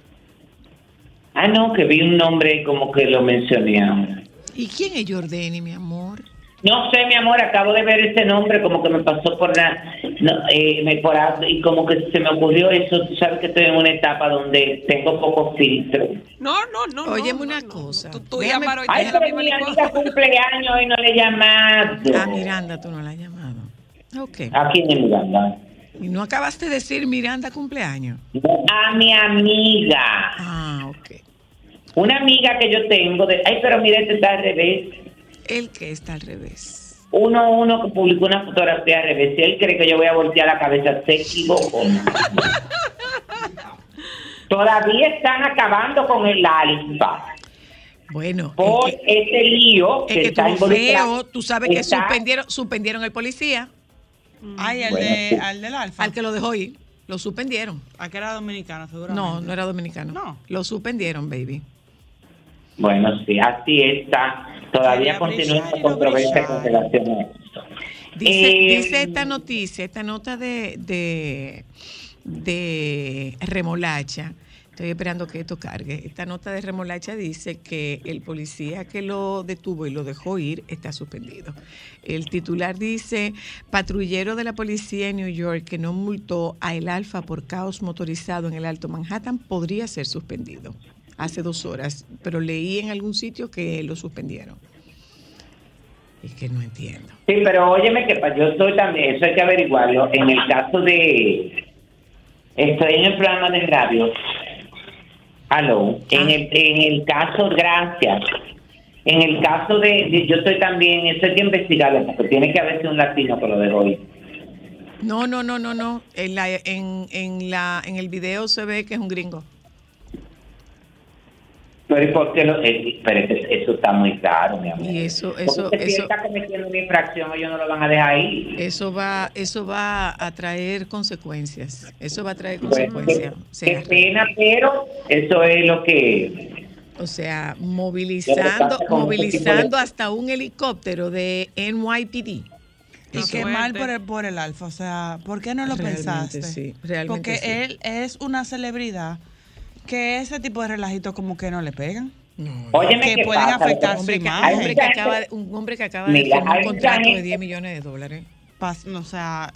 Speaker 13: Ah, no, que vi un nombre como que lo mencioné
Speaker 1: ¿Y quién es Jordani, mi amor?
Speaker 13: No sé, mi amor, acabo de ver ese nombre, como que me pasó por la. eh, me, por, y como que se me ocurrió eso. Tú sabes que estoy en una etapa donde tengo poco filtro.
Speaker 14: No, no, no.
Speaker 1: Óyeme una cosa.
Speaker 14: Tú, tú llamaron
Speaker 13: Ay, pero mi amiga cumpleaños y no le llamado.
Speaker 1: A Miranda, tú no la has llamado. Ok.
Speaker 13: ¿A quién es Miranda?
Speaker 1: ¿Y no acabaste de decir Miranda cumpleaños?
Speaker 13: a mi amiga.
Speaker 1: Ah, ok.
Speaker 13: Una amiga que yo tengo de, ay, pero mire, este está al revés.
Speaker 1: El que está al revés.
Speaker 13: Uno, uno que publicó una fotografía al revés. Si él cree que yo voy a voltear la cabeza, se equivocó. Todavía están acabando con el alfa.
Speaker 1: Bueno,
Speaker 13: por ese lío
Speaker 1: que, está feo, tú sabes que suspendieron, suspendieron el policía.
Speaker 2: Ay, al, de, al del alfa.
Speaker 1: Al que lo dejó ir. Lo suspendieron.
Speaker 2: ¿A que era dominicano, seguramente?
Speaker 1: No, no era dominicano.
Speaker 2: No.
Speaker 1: Lo suspendieron, baby.
Speaker 13: Bueno, sí, así está. Todavía continúa la controversia con relación a esto.
Speaker 1: Dice, eh, dice, esta noticia, esta nota de, de, de remolacha. Estoy esperando que esto cargue. Esta nota de remolacha dice que el policía que lo detuvo y lo dejó ir está suspendido. El titular dice, patrullero de la policía en New York que no multó a El Alfa por caos motorizado en el Alto Manhattan podría ser suspendido hace dos horas, pero leí en algún sitio que lo suspendieron. Es que no entiendo.
Speaker 13: Sí, pero óyeme que yo estoy también, eso hay que averiguarlo. En el caso de, estoy en el programa de radio. Aló, en, ah. el, en el caso, gracias. En el caso de, yo estoy también, eso hay que investigarlo, porque tiene que haberse un latino que lo de hoy.
Speaker 1: No, no, no, no, no. En, la, en, en, la, en el video se ve que es un gringo.
Speaker 13: Pero ¿y por qué lo, eh, pero eso está muy caro, mi amor.
Speaker 1: Y eso, eso,
Speaker 13: eso. Si está cometiendo una infracción, ellos no lo van a dejar ahí.
Speaker 1: Eso va, eso va a traer consecuencias. Eso va a traer consecuencias.
Speaker 13: qué, pena, pero eso es lo que.
Speaker 1: O sea, movilizando, movilizando hasta un helicóptero de NYPD.
Speaker 2: Y qué mal por el, por el alfa, o sea, ¿por qué no lo pensaste?
Speaker 1: Sí, realmente
Speaker 2: Porque él es una celebridad que ese tipo de relajitos como que no le pegan.
Speaker 13: No, que
Speaker 2: pueden afectar su imagen.
Speaker 1: Un hombre que acaba, un hombre que acaba de firmar un contrato de 10 millones de dólares.
Speaker 2: o sea,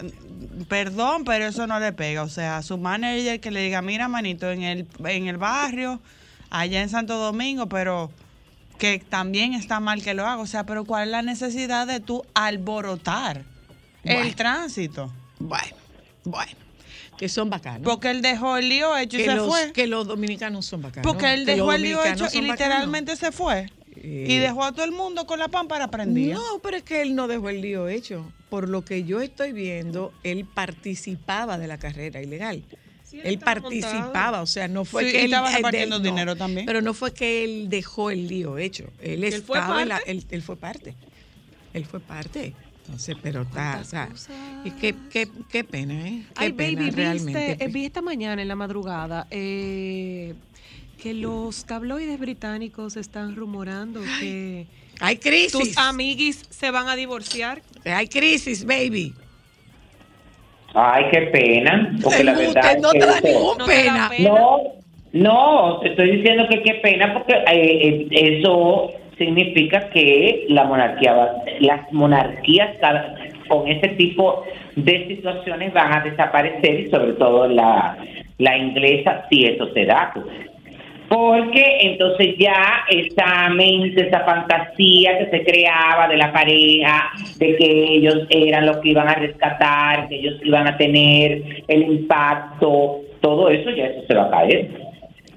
Speaker 2: perdón, pero eso no le pega. O sea, su manager que le diga, mira, manito, en el, en el barrio, allá en Santo Domingo, pero que también está mal que lo haga. O sea, pero ¿cuál es la necesidad de tú alborotar el tránsito?
Speaker 1: Bueno, bueno. Que son bacanos.
Speaker 2: Porque él dejó el lío hecho y se fue.
Speaker 1: Que los dominicanos son bacanos.
Speaker 2: Porque él dejó el lío hecho y literalmente se fue. y dejó a todo el mundo con la pámpara prendida.
Speaker 1: No, pero es que él no dejó el lío hecho. Por lo que yo estoy viendo, él participaba de la carrera ilegal él participaba, o sea, no fue que él
Speaker 2: estaba repartiendo dinero también.
Speaker 1: Pero no fue que él dejó el lío hecho. Él, estaba él fue, él, fue parte. Él fue parte. Entonces, pero está, o sea, y qué, qué, qué, pena, ¿eh? Qué
Speaker 14: Ay,
Speaker 1: pena,
Speaker 14: baby,
Speaker 1: realmente.
Speaker 14: Viste, vi esta mañana en la madrugada eh, que los tabloides británicos están rumorando que
Speaker 1: hay crisis.
Speaker 14: Tus amiguis se van a divorciar.
Speaker 1: Hay crisis, baby.
Speaker 13: Ay, qué pena. Porque la verdad
Speaker 1: no te da ninguna pena.
Speaker 13: No, no, te estoy diciendo que qué pena porque eh, eh, eso significa que la monarquía va, las monarquías con ese tipo de situaciones van a desaparecer y sobre todo la, la inglesa si eso se da porque entonces ya esa mente, esa fantasía que se creaba de la pareja, de que ellos eran los que iban a rescatar, que ellos iban a tener el impacto, todo eso ya eso se va a caer.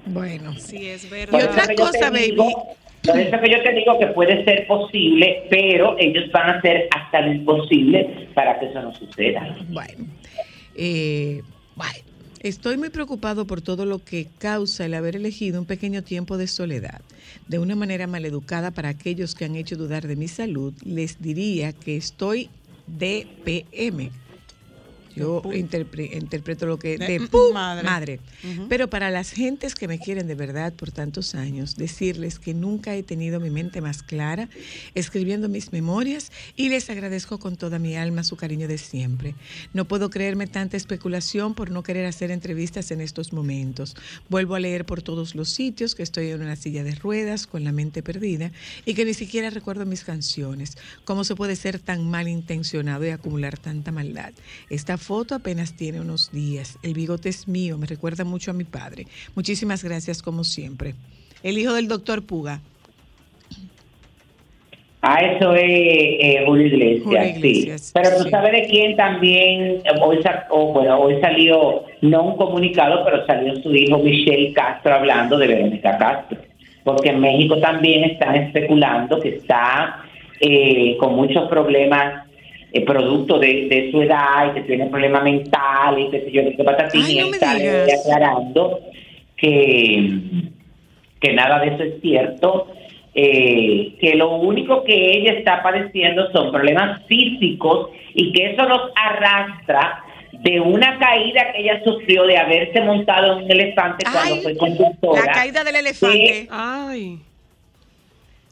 Speaker 1: Bueno,
Speaker 14: sí es verdad.
Speaker 1: Y otra cosa, baby.
Speaker 13: Por eso que yo te digo que puede ser posible, pero ellos van a hacer hasta lo imposible para que eso no suceda.
Speaker 1: Bueno, eh, bueno. Estoy muy preocupado por todo lo que causa el haber elegido un pequeño tiempo de soledad. De una manera maleducada para aquellos que han hecho dudar de mi salud, les diría que estoy DPM yo interpreto lo que de, madre. Pero para las gentes que me quieren de verdad por tantos años, decirles que nunca he tenido mi mente más clara escribiendo mis memorias y les agradezco con toda mi alma su cariño de siempre. No puedo creerme tanta especulación por no querer hacer entrevistas en estos momentos. Vuelvo a leer por todos los sitios que estoy en una silla de ruedas con la mente perdida y que ni siquiera recuerdo mis canciones. ¿Cómo se puede ser tan malintencionado y acumular tanta maldad? Esta foto apenas tiene unos días. El bigote es mío, me recuerda mucho a mi padre. Muchísimas gracias como siempre. El hijo del doctor Puga.
Speaker 13: Ah, eso es eh, Julio, Iglesias, sí. Pero tú sabes de quién también, hoy, bueno, hoy salió, no un comunicado, pero salió su hijo Michelle Castro hablando de Verónica Castro. Porque en México también están especulando que está eh, con muchos problemas el producto de, su edad y que tiene problemas mentales y que sé yo, que patatín y está aclarando que, que nada de eso es cierto, eh, que lo único que ella está padeciendo son problemas físicos y que eso nos arrastra de una caída que ella sufrió de haberse montado en un elefante cuando fue conductora.
Speaker 1: La caída del elefante. Ay.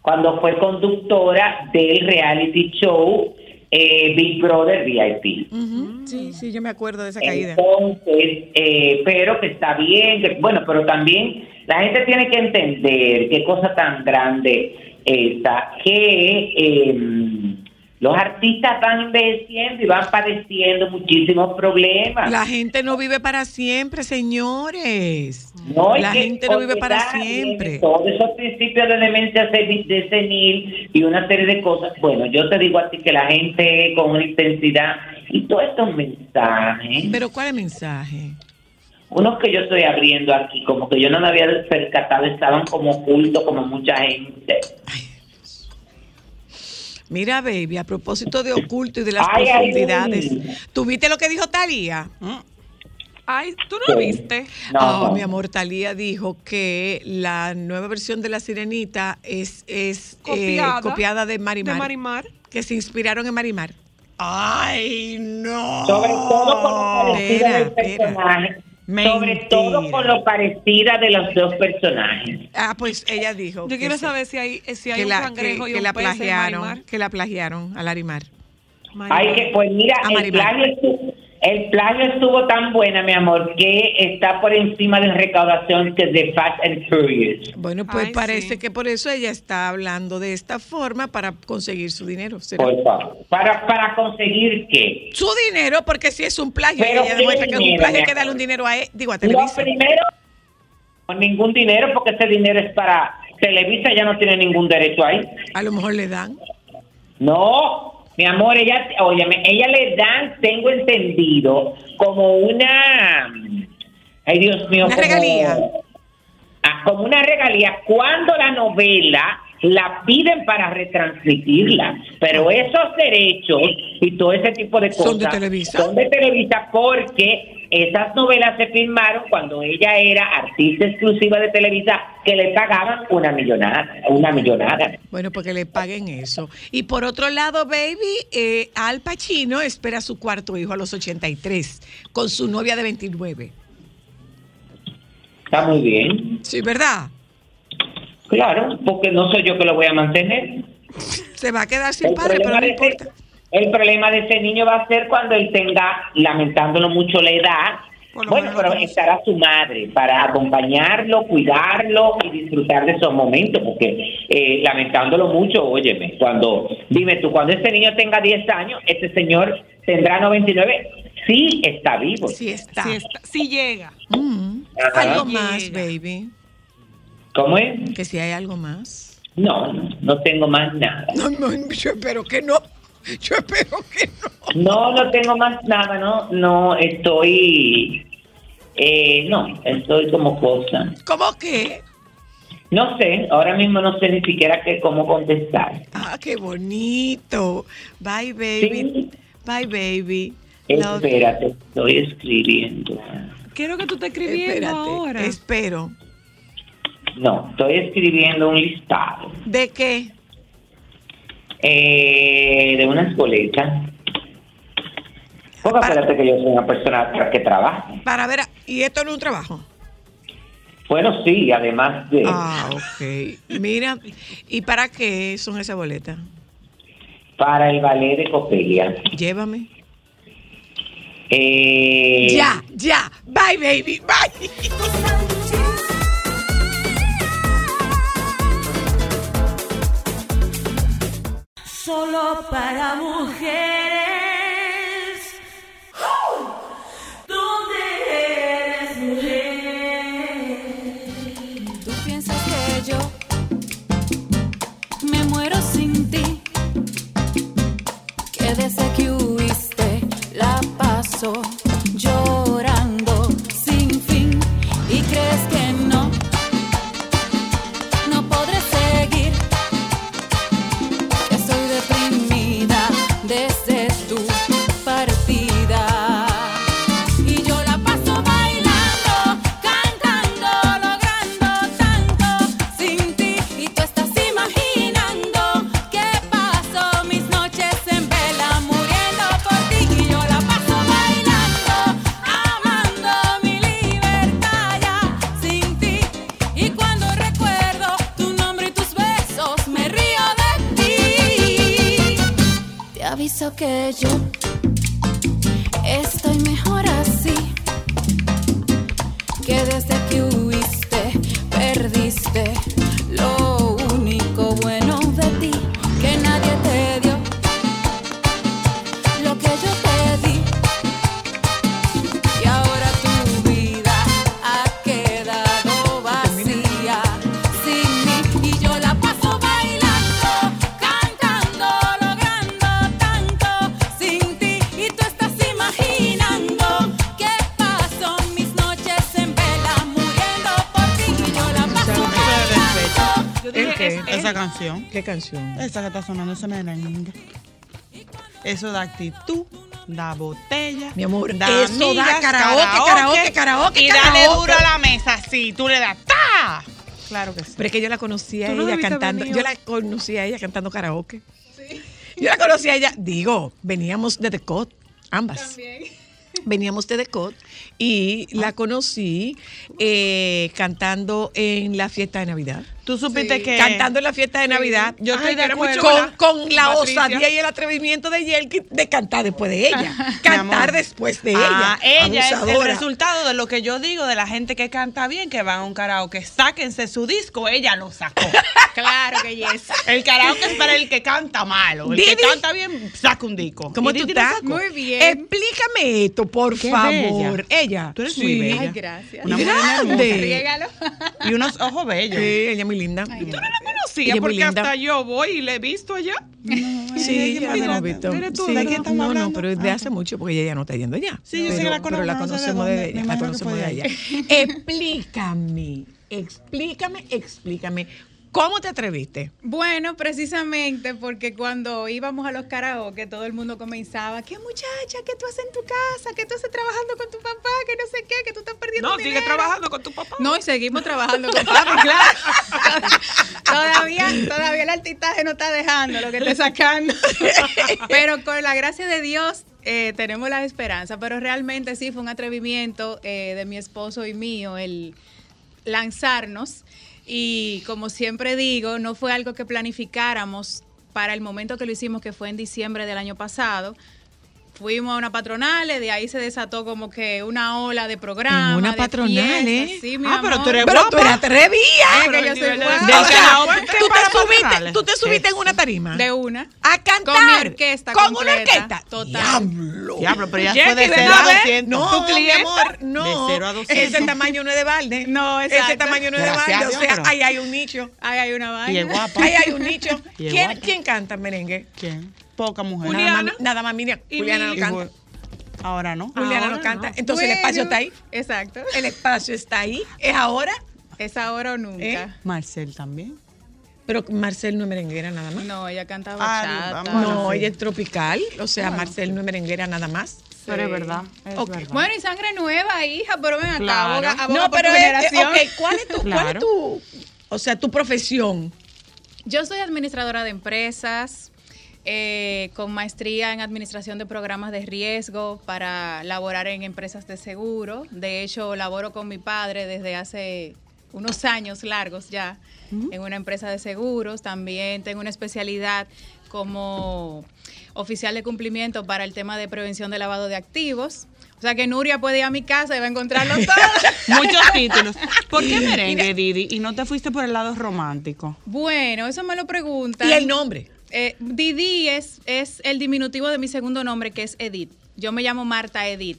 Speaker 13: Cuando fue conductora del reality show eh, Big Brother VIP.
Speaker 1: Sí, sí, yo me acuerdo de esa caída.
Speaker 13: Entonces, eh, pero que está bien, que, bueno, pero también la gente tiene que entender qué cosa tan grande esta, que eh, los artistas van envejeciendo y van padeciendo muchísimos problemas.
Speaker 1: La gente no vive para siempre, señores. No, la gente no vive para siempre.
Speaker 13: Todos esos principios de demencia de senil y una serie de cosas. Bueno, yo te digo así que la gente con una intensidad y todos estos mensajes.
Speaker 1: ¿Pero cuál es el mensaje?
Speaker 13: Unos que yo estoy abriendo aquí, como que yo no me había percatado, estaban como ocultos, como mucha gente.
Speaker 1: Mira, baby, a propósito de oculto y de las profundidades, ¿tuviste lo que dijo Talía?
Speaker 14: ¿Mm? Ay, ¿tú no lo viste?
Speaker 1: No, mi amor, Talía dijo que la nueva versión de La Sirenita es, es eh, copiada, de Marimar.
Speaker 14: De Marimar.
Speaker 1: Que se inspiraron en Marimar. ¡Ay, no!
Speaker 13: Sobre todo con el personaje. Sobre todo con lo parecida de los dos personajes.
Speaker 1: Ah, pues ella dijo.
Speaker 14: Yo quiero saber si hay, si hay un cangrejo que, y un
Speaker 1: la
Speaker 14: pez
Speaker 1: plagiaron, Que la plagiaron a Larimar.
Speaker 13: Ay, que, pues mira, el plagio, el plagio estuvo tan buena, mi amor, que está por encima de la recaudación que de Fast and Furious.
Speaker 1: Bueno, pues parece que por eso ella está hablando de esta forma para conseguir su dinero.
Speaker 13: Por favor. ¿Para, ¿Para conseguir qué?
Speaker 1: Su dinero, porque si es un plagio, ella demuestra que es un plagio, hay que darle un dinero a él, digo, a Televisa.
Speaker 13: Primero, con ningún dinero, porque ese dinero es para Televisa ya no tiene ningún derecho ahí.
Speaker 1: A lo mejor le dan.
Speaker 13: No, mi amor, ella, óyeme, ella le dan, tengo entendido, como una, ay Dios mío,
Speaker 1: Una
Speaker 13: como,
Speaker 1: regalía.
Speaker 13: Ah, como una regalía cuando la novela la piden para retransmitirla, pero esos derechos y todo ese tipo de cosas
Speaker 1: Son de Televisa.
Speaker 13: son de Televisa porque esas novelas se filmaron cuando ella era artista exclusiva de Televisa que le pagaban una millonada, una millonada.
Speaker 1: Bueno, porque le paguen eso. Y por otro lado, baby, eh, Al Pacino espera a su cuarto hijo a los 83 con su novia de 29.
Speaker 13: Está muy bien.
Speaker 1: Sí, ¿verdad?
Speaker 13: Claro, porque no soy yo que lo voy a mantener.
Speaker 1: Se va a quedar sin
Speaker 13: El
Speaker 1: padre, pero no importa.
Speaker 13: ese, el problema de ese niño va a ser cuando él tenga, lamentándolo mucho la edad, bueno, pero estará su madre para acompañarlo, cuidarlo y disfrutar de esos momentos, porque eh, lamentándolo mucho, óyeme, cuando, dime tú, cuando ese niño tenga 10 años, este señor tendrá 99, sí está vivo.
Speaker 1: Sí está.
Speaker 2: Sí, está- sí llega.
Speaker 13: Ajá.
Speaker 1: Algo más, baby.
Speaker 13: ¿Cómo es?
Speaker 1: Que si hay algo más.
Speaker 13: No, no, no tengo más nada.
Speaker 1: No, no, yo espero que no. Yo espero que no.
Speaker 13: No, no tengo más nada, no, no, estoy, eh, no, estoy como cosa.
Speaker 1: ¿Cómo que?
Speaker 13: No sé, ahora mismo no sé ni siquiera qué, cómo contestar.
Speaker 1: Ah, qué bonito. Bye, baby. Bye, baby.
Speaker 13: Espérate, estoy escribiendo.
Speaker 2: Quiero que tú estés escribiendo
Speaker 1: Espérate,
Speaker 2: ahora.
Speaker 1: Espero.
Speaker 13: No, estoy escribiendo un listado
Speaker 1: ¿De qué?
Speaker 13: eh, de unas boletas. Porque acuérdate que yo soy una persona que trabaja.
Speaker 1: Para ver, ¿y esto no es un trabajo?
Speaker 13: Bueno, sí, además de...
Speaker 1: Ah, ok. Mira, ¿y para qué son esas boletas?
Speaker 13: Para el ballet de Copelia.
Speaker 1: Llévame.
Speaker 13: Eh,
Speaker 1: Ya, ya. Bye, baby. Bye.
Speaker 16: Solo para mujeres.
Speaker 2: Canción.
Speaker 1: ¿Qué canción?
Speaker 2: Esa que está sonando, esa merengue. Eso da actitud, da botella.
Speaker 1: Mi amor,
Speaker 2: da
Speaker 1: eso da
Speaker 2: amigas,
Speaker 1: karaoke, karaoke, karaoke,
Speaker 2: Y dale
Speaker 1: karaoke.
Speaker 2: duro a la mesa, sí. Tú le das ¡ta! Claro que sí.
Speaker 1: Pero es que yo la conocí a
Speaker 2: no
Speaker 1: ella cantando. Yo la conocí a ella cantando karaoke. Yo la conocí a ella, digo, veníamos de The Cot, ambas. Veníamos de The Cot y la conocí eh, cantando en la fiesta de Navidad.
Speaker 2: Tú supiste que.
Speaker 1: Cantando en la fiesta de Navidad.
Speaker 2: Yo estoy de acuerdo.
Speaker 1: Con, con la
Speaker 2: Patricia.
Speaker 1: osadía y el atrevimiento de Yelki de cantar después de ella. Cantar después de
Speaker 2: Ah,
Speaker 1: ella.
Speaker 2: ella es el
Speaker 1: Abusadora.
Speaker 2: resultado de lo que yo digo de la gente que canta bien, que van a un karaoke. Sáquense su disco, ella lo sacó.
Speaker 1: claro que yes.
Speaker 2: El karaoke es para el que canta malo. El que canta bien, saca un disco.
Speaker 1: ¿Cómo tú estás? Muy bien. Explícame esto, por
Speaker 2: Qué
Speaker 1: favor.
Speaker 2: bella.
Speaker 1: Ella.
Speaker 2: Tú eres
Speaker 1: Sí.
Speaker 2: muy bella.
Speaker 1: Ay, gracias.
Speaker 2: Una mujer
Speaker 1: Grande.
Speaker 2: Y unos ojos bellos.
Speaker 1: Sí, ella es muy linda.
Speaker 14: Yo no la
Speaker 1: Ella
Speaker 14: conocía
Speaker 1: es muy
Speaker 14: porque
Speaker 1: linda.
Speaker 14: hasta yo voy y le he visto allá.
Speaker 1: Sí, ya la hemos visto.
Speaker 14: ¿Eres tú?
Speaker 1: Sí,
Speaker 14: ¿De quién estamos
Speaker 1: no, no, pero es de hace mucho porque ella ya no está yendo allá.
Speaker 14: Sí, yo sé
Speaker 1: pero,
Speaker 14: que la
Speaker 1: pero la
Speaker 14: conozco, no sé de
Speaker 1: conocemos
Speaker 14: dónde.
Speaker 1: de. La conocemos de allá. Explícame, explícame, explícame. ¿Cómo te atreviste?
Speaker 17: Bueno, precisamente porque cuando íbamos a los karaoke, todo el mundo comenzaba, ¿qué muchacha? ¿Qué tú haces en tu casa? ¿Qué tú haces trabajando con tu papá? Que no sé qué, que tú estás perdiendo
Speaker 14: No, sigue
Speaker 17: dinero?"
Speaker 14: trabajando con tu papá.
Speaker 17: No, y seguimos trabajando con papi, claro. todavía, todavía el artistaje no está dejando lo que esté sacando. Pero con la gracia de Dios eh, tenemos la esperanza. Pero realmente sí fue un atrevimiento eh, de mi esposo y mío el lanzarnos. Y como siempre digo, no fue algo que planificáramos para el momento que lo hicimos, que fue en diciembre del año pasado. Fuimos a una patronal, de ahí se desató como que una ola de programas.
Speaker 1: En una
Speaker 17: de
Speaker 1: patronal,
Speaker 17: fiestas.
Speaker 1: ¿eh?
Speaker 17: Sí, mi
Speaker 1: Ah, pero
Speaker 17: amor.
Speaker 1: tú eres Pero tú guapa. eres atrevida.
Speaker 17: Es que
Speaker 1: Pero
Speaker 17: yo soy guapa.
Speaker 1: descaro.
Speaker 17: O sea,
Speaker 1: ¿Tú te subiste- tú te subiste en una tarima?
Speaker 17: De una.
Speaker 1: A cantar.
Speaker 17: Con mi orquesta
Speaker 1: Con una orquesta.
Speaker 17: Total.
Speaker 1: Diablo.
Speaker 2: Diablo, pero ya fue de
Speaker 1: ven
Speaker 2: cero
Speaker 1: a
Speaker 2: a
Speaker 1: ver.
Speaker 2: 200.
Speaker 1: No,
Speaker 2: ¿Tu
Speaker 1: mi amor, no.
Speaker 2: De cero a 200.
Speaker 1: Ese tamaño no es de balde.
Speaker 17: No,
Speaker 1: Ese
Speaker 17: exacto.
Speaker 1: tamaño no es de balde. O sea,
Speaker 2: pero-
Speaker 1: ahí hay un nicho.
Speaker 17: Ahí hay una vaina.
Speaker 2: Y es guapa.
Speaker 1: Ahí hay un nicho. ¿Quién. ¿Quién canta merengue?
Speaker 2: ¿Quién? Poca mujer.
Speaker 1: Nada más, nada más Miriam.
Speaker 2: Y
Speaker 1: Juliana no canta.
Speaker 2: Ahora no.
Speaker 1: Juliana
Speaker 2: Ahora
Speaker 1: no canta.
Speaker 2: no.
Speaker 1: Entonces el espacio está ahí.
Speaker 17: Exacto.
Speaker 1: El espacio está ahí. ¿Es ahora?
Speaker 17: Es ahora o nunca.
Speaker 1: ¿Eh?
Speaker 2: Marcel también.
Speaker 1: Pero Marcel no es merenguera nada más.
Speaker 17: No, ella canta
Speaker 2: Ah,
Speaker 17: bachata.
Speaker 1: No, ella es tropical. O sea, Marcel no es merenguera nada más.
Speaker 2: Pero es verdad. Es
Speaker 1: Ok.
Speaker 2: verdad.
Speaker 17: Bueno, y sangre nueva, hija, pero ven acá,
Speaker 2: Claro.
Speaker 17: aboga, aboga
Speaker 1: No,
Speaker 17: por
Speaker 1: pero
Speaker 17: tu generación.
Speaker 1: ok, ¿cuál es tu, cuál es tu, o sea, tu profesión?
Speaker 17: Yo soy administradora de empresas, eh, con maestría en administración de programas de riesgo para laborar en empresas de seguro. De hecho, laboro con mi padre desde hace unos años largos ya en una empresa de seguros. También tengo una especialidad como oficial de cumplimiento para el tema de prevención de lavado de activos. O sea que Nuria puede ir a mi casa y va a encontrarlo todo.
Speaker 2: Muchos títulos. ¿Por qué merengue, Didi? Y no te fuiste por el lado romántico.
Speaker 17: Bueno, eso me lo preguntan.
Speaker 1: ¿Y el nombre?
Speaker 17: Eh, Didi es, el diminutivo de mi segundo nombre, que es Edith. Yo me llamo Marta Edith.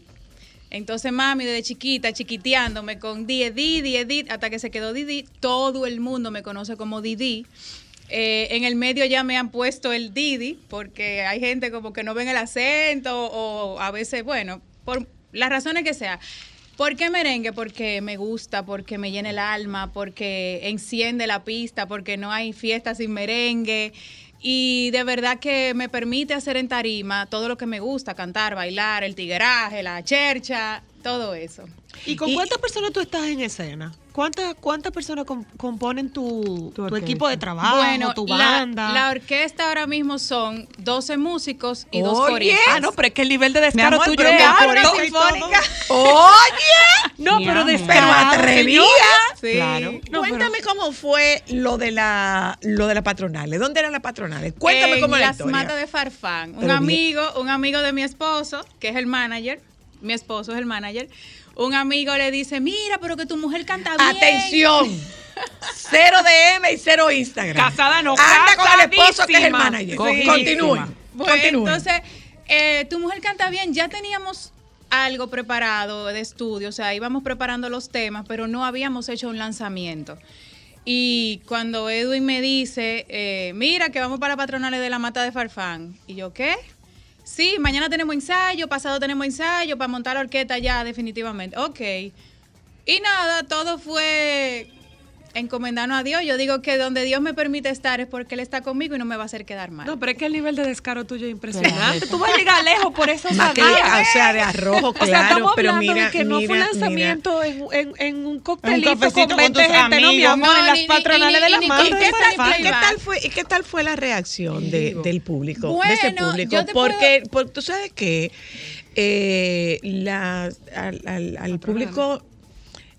Speaker 17: Entonces, mami, desde chiquita, chiquiteándome con Di, Didi, Edith, hasta que se quedó Didi, todo el mundo me conoce como Didi. Eh, en el medio ya me han puesto el Didi, porque hay gente como que no ven el acento o a veces, bueno, por las razones que sea. ¿Por qué merengue? Porque me gusta, porque me llena el alma, porque enciende la pista, porque no hay fiesta sin merengue. Y de verdad que me permite hacer en tarima todo lo que me gusta, cantar, bailar, el tigueraje, la chercha, todo eso.
Speaker 14: ¿Y con cuántas personas tú estás en escena? ¿Cuántas cuántas personas com- componen tu, tu equipo de trabajo,
Speaker 17: bueno,
Speaker 14: tu
Speaker 17: la-
Speaker 14: banda?
Speaker 17: La, orquesta ahora mismo son 12 músicos y dos
Speaker 14: Oye.
Speaker 17: coristas.
Speaker 14: Ah, no, pero es que el nivel de descaro
Speaker 17: amor,
Speaker 14: tuyo es
Speaker 17: mi amor,
Speaker 14: alto.
Speaker 17: una sinfónica.
Speaker 1: Oye,
Speaker 14: No,
Speaker 2: Mi
Speaker 14: pero
Speaker 2: amor.
Speaker 14: descarado,
Speaker 1: pero atrevida.
Speaker 17: Sí.
Speaker 2: Claro.
Speaker 14: No,
Speaker 1: Cuéntame cómo fue lo de la lo de la patronales. ¿Dónde eran las patronales? Cuéntame
Speaker 17: en
Speaker 1: cómo era la
Speaker 17: las
Speaker 1: historia.
Speaker 17: matas de Farfán. Un
Speaker 1: Pero bien.
Speaker 17: amigo, un amigo de mi esposo, que es el manager, mi esposo es el manager, un amigo le dice, mira, pero que tu mujer canta bien.
Speaker 1: Atención. Cero DM y cero Instagram.
Speaker 14: Casada no,
Speaker 1: Anda con el esposo que es el manager. Continúen.
Speaker 17: Bueno, entonces, eh, tu mujer canta bien, ya teníamos algo preparado de estudio, o sea, íbamos preparando los temas, pero no habíamos hecho un lanzamiento. Y cuando Edwin me dice, eh, mira que vamos para patronales de la mata de Farfán, y yo, ¿qué? Sí, mañana tenemos ensayo, pasado tenemos ensayo para montar orquesta ya definitivamente. Ok. Y nada, todo fue encomendarnos a Dios. Yo digo que donde Dios me permite estar es porque Él está conmigo y no me va a hacer quedar mal.
Speaker 14: No, pero es que el nivel de descaro tuyo es impresionante. Tú vas a llegar lejos por eso.
Speaker 1: O sea, de arrojo,
Speaker 14: O sea,
Speaker 1: claro,
Speaker 14: estamos
Speaker 1: pero
Speaker 14: hablando
Speaker 1: mira,
Speaker 14: de que no fue un lanzamiento en, en, en un coctelito
Speaker 2: cafecito
Speaker 14: con
Speaker 2: con
Speaker 14: 20
Speaker 2: tus
Speaker 14: gente, no, mi
Speaker 2: amigos.
Speaker 14: amor,
Speaker 17: No,
Speaker 14: en las
Speaker 17: ni- ni-
Speaker 14: patronales
Speaker 17: ni-
Speaker 14: de la de
Speaker 17: ¿qué tal-
Speaker 14: Farfán.
Speaker 1: ¿Y qué tal fue, y qué tal fue la reacción de- del público, de ese
Speaker 17: Bueno,
Speaker 1: público?
Speaker 17: yo te
Speaker 1: Porque, porque tú sabes que eh, la- al, al- al público,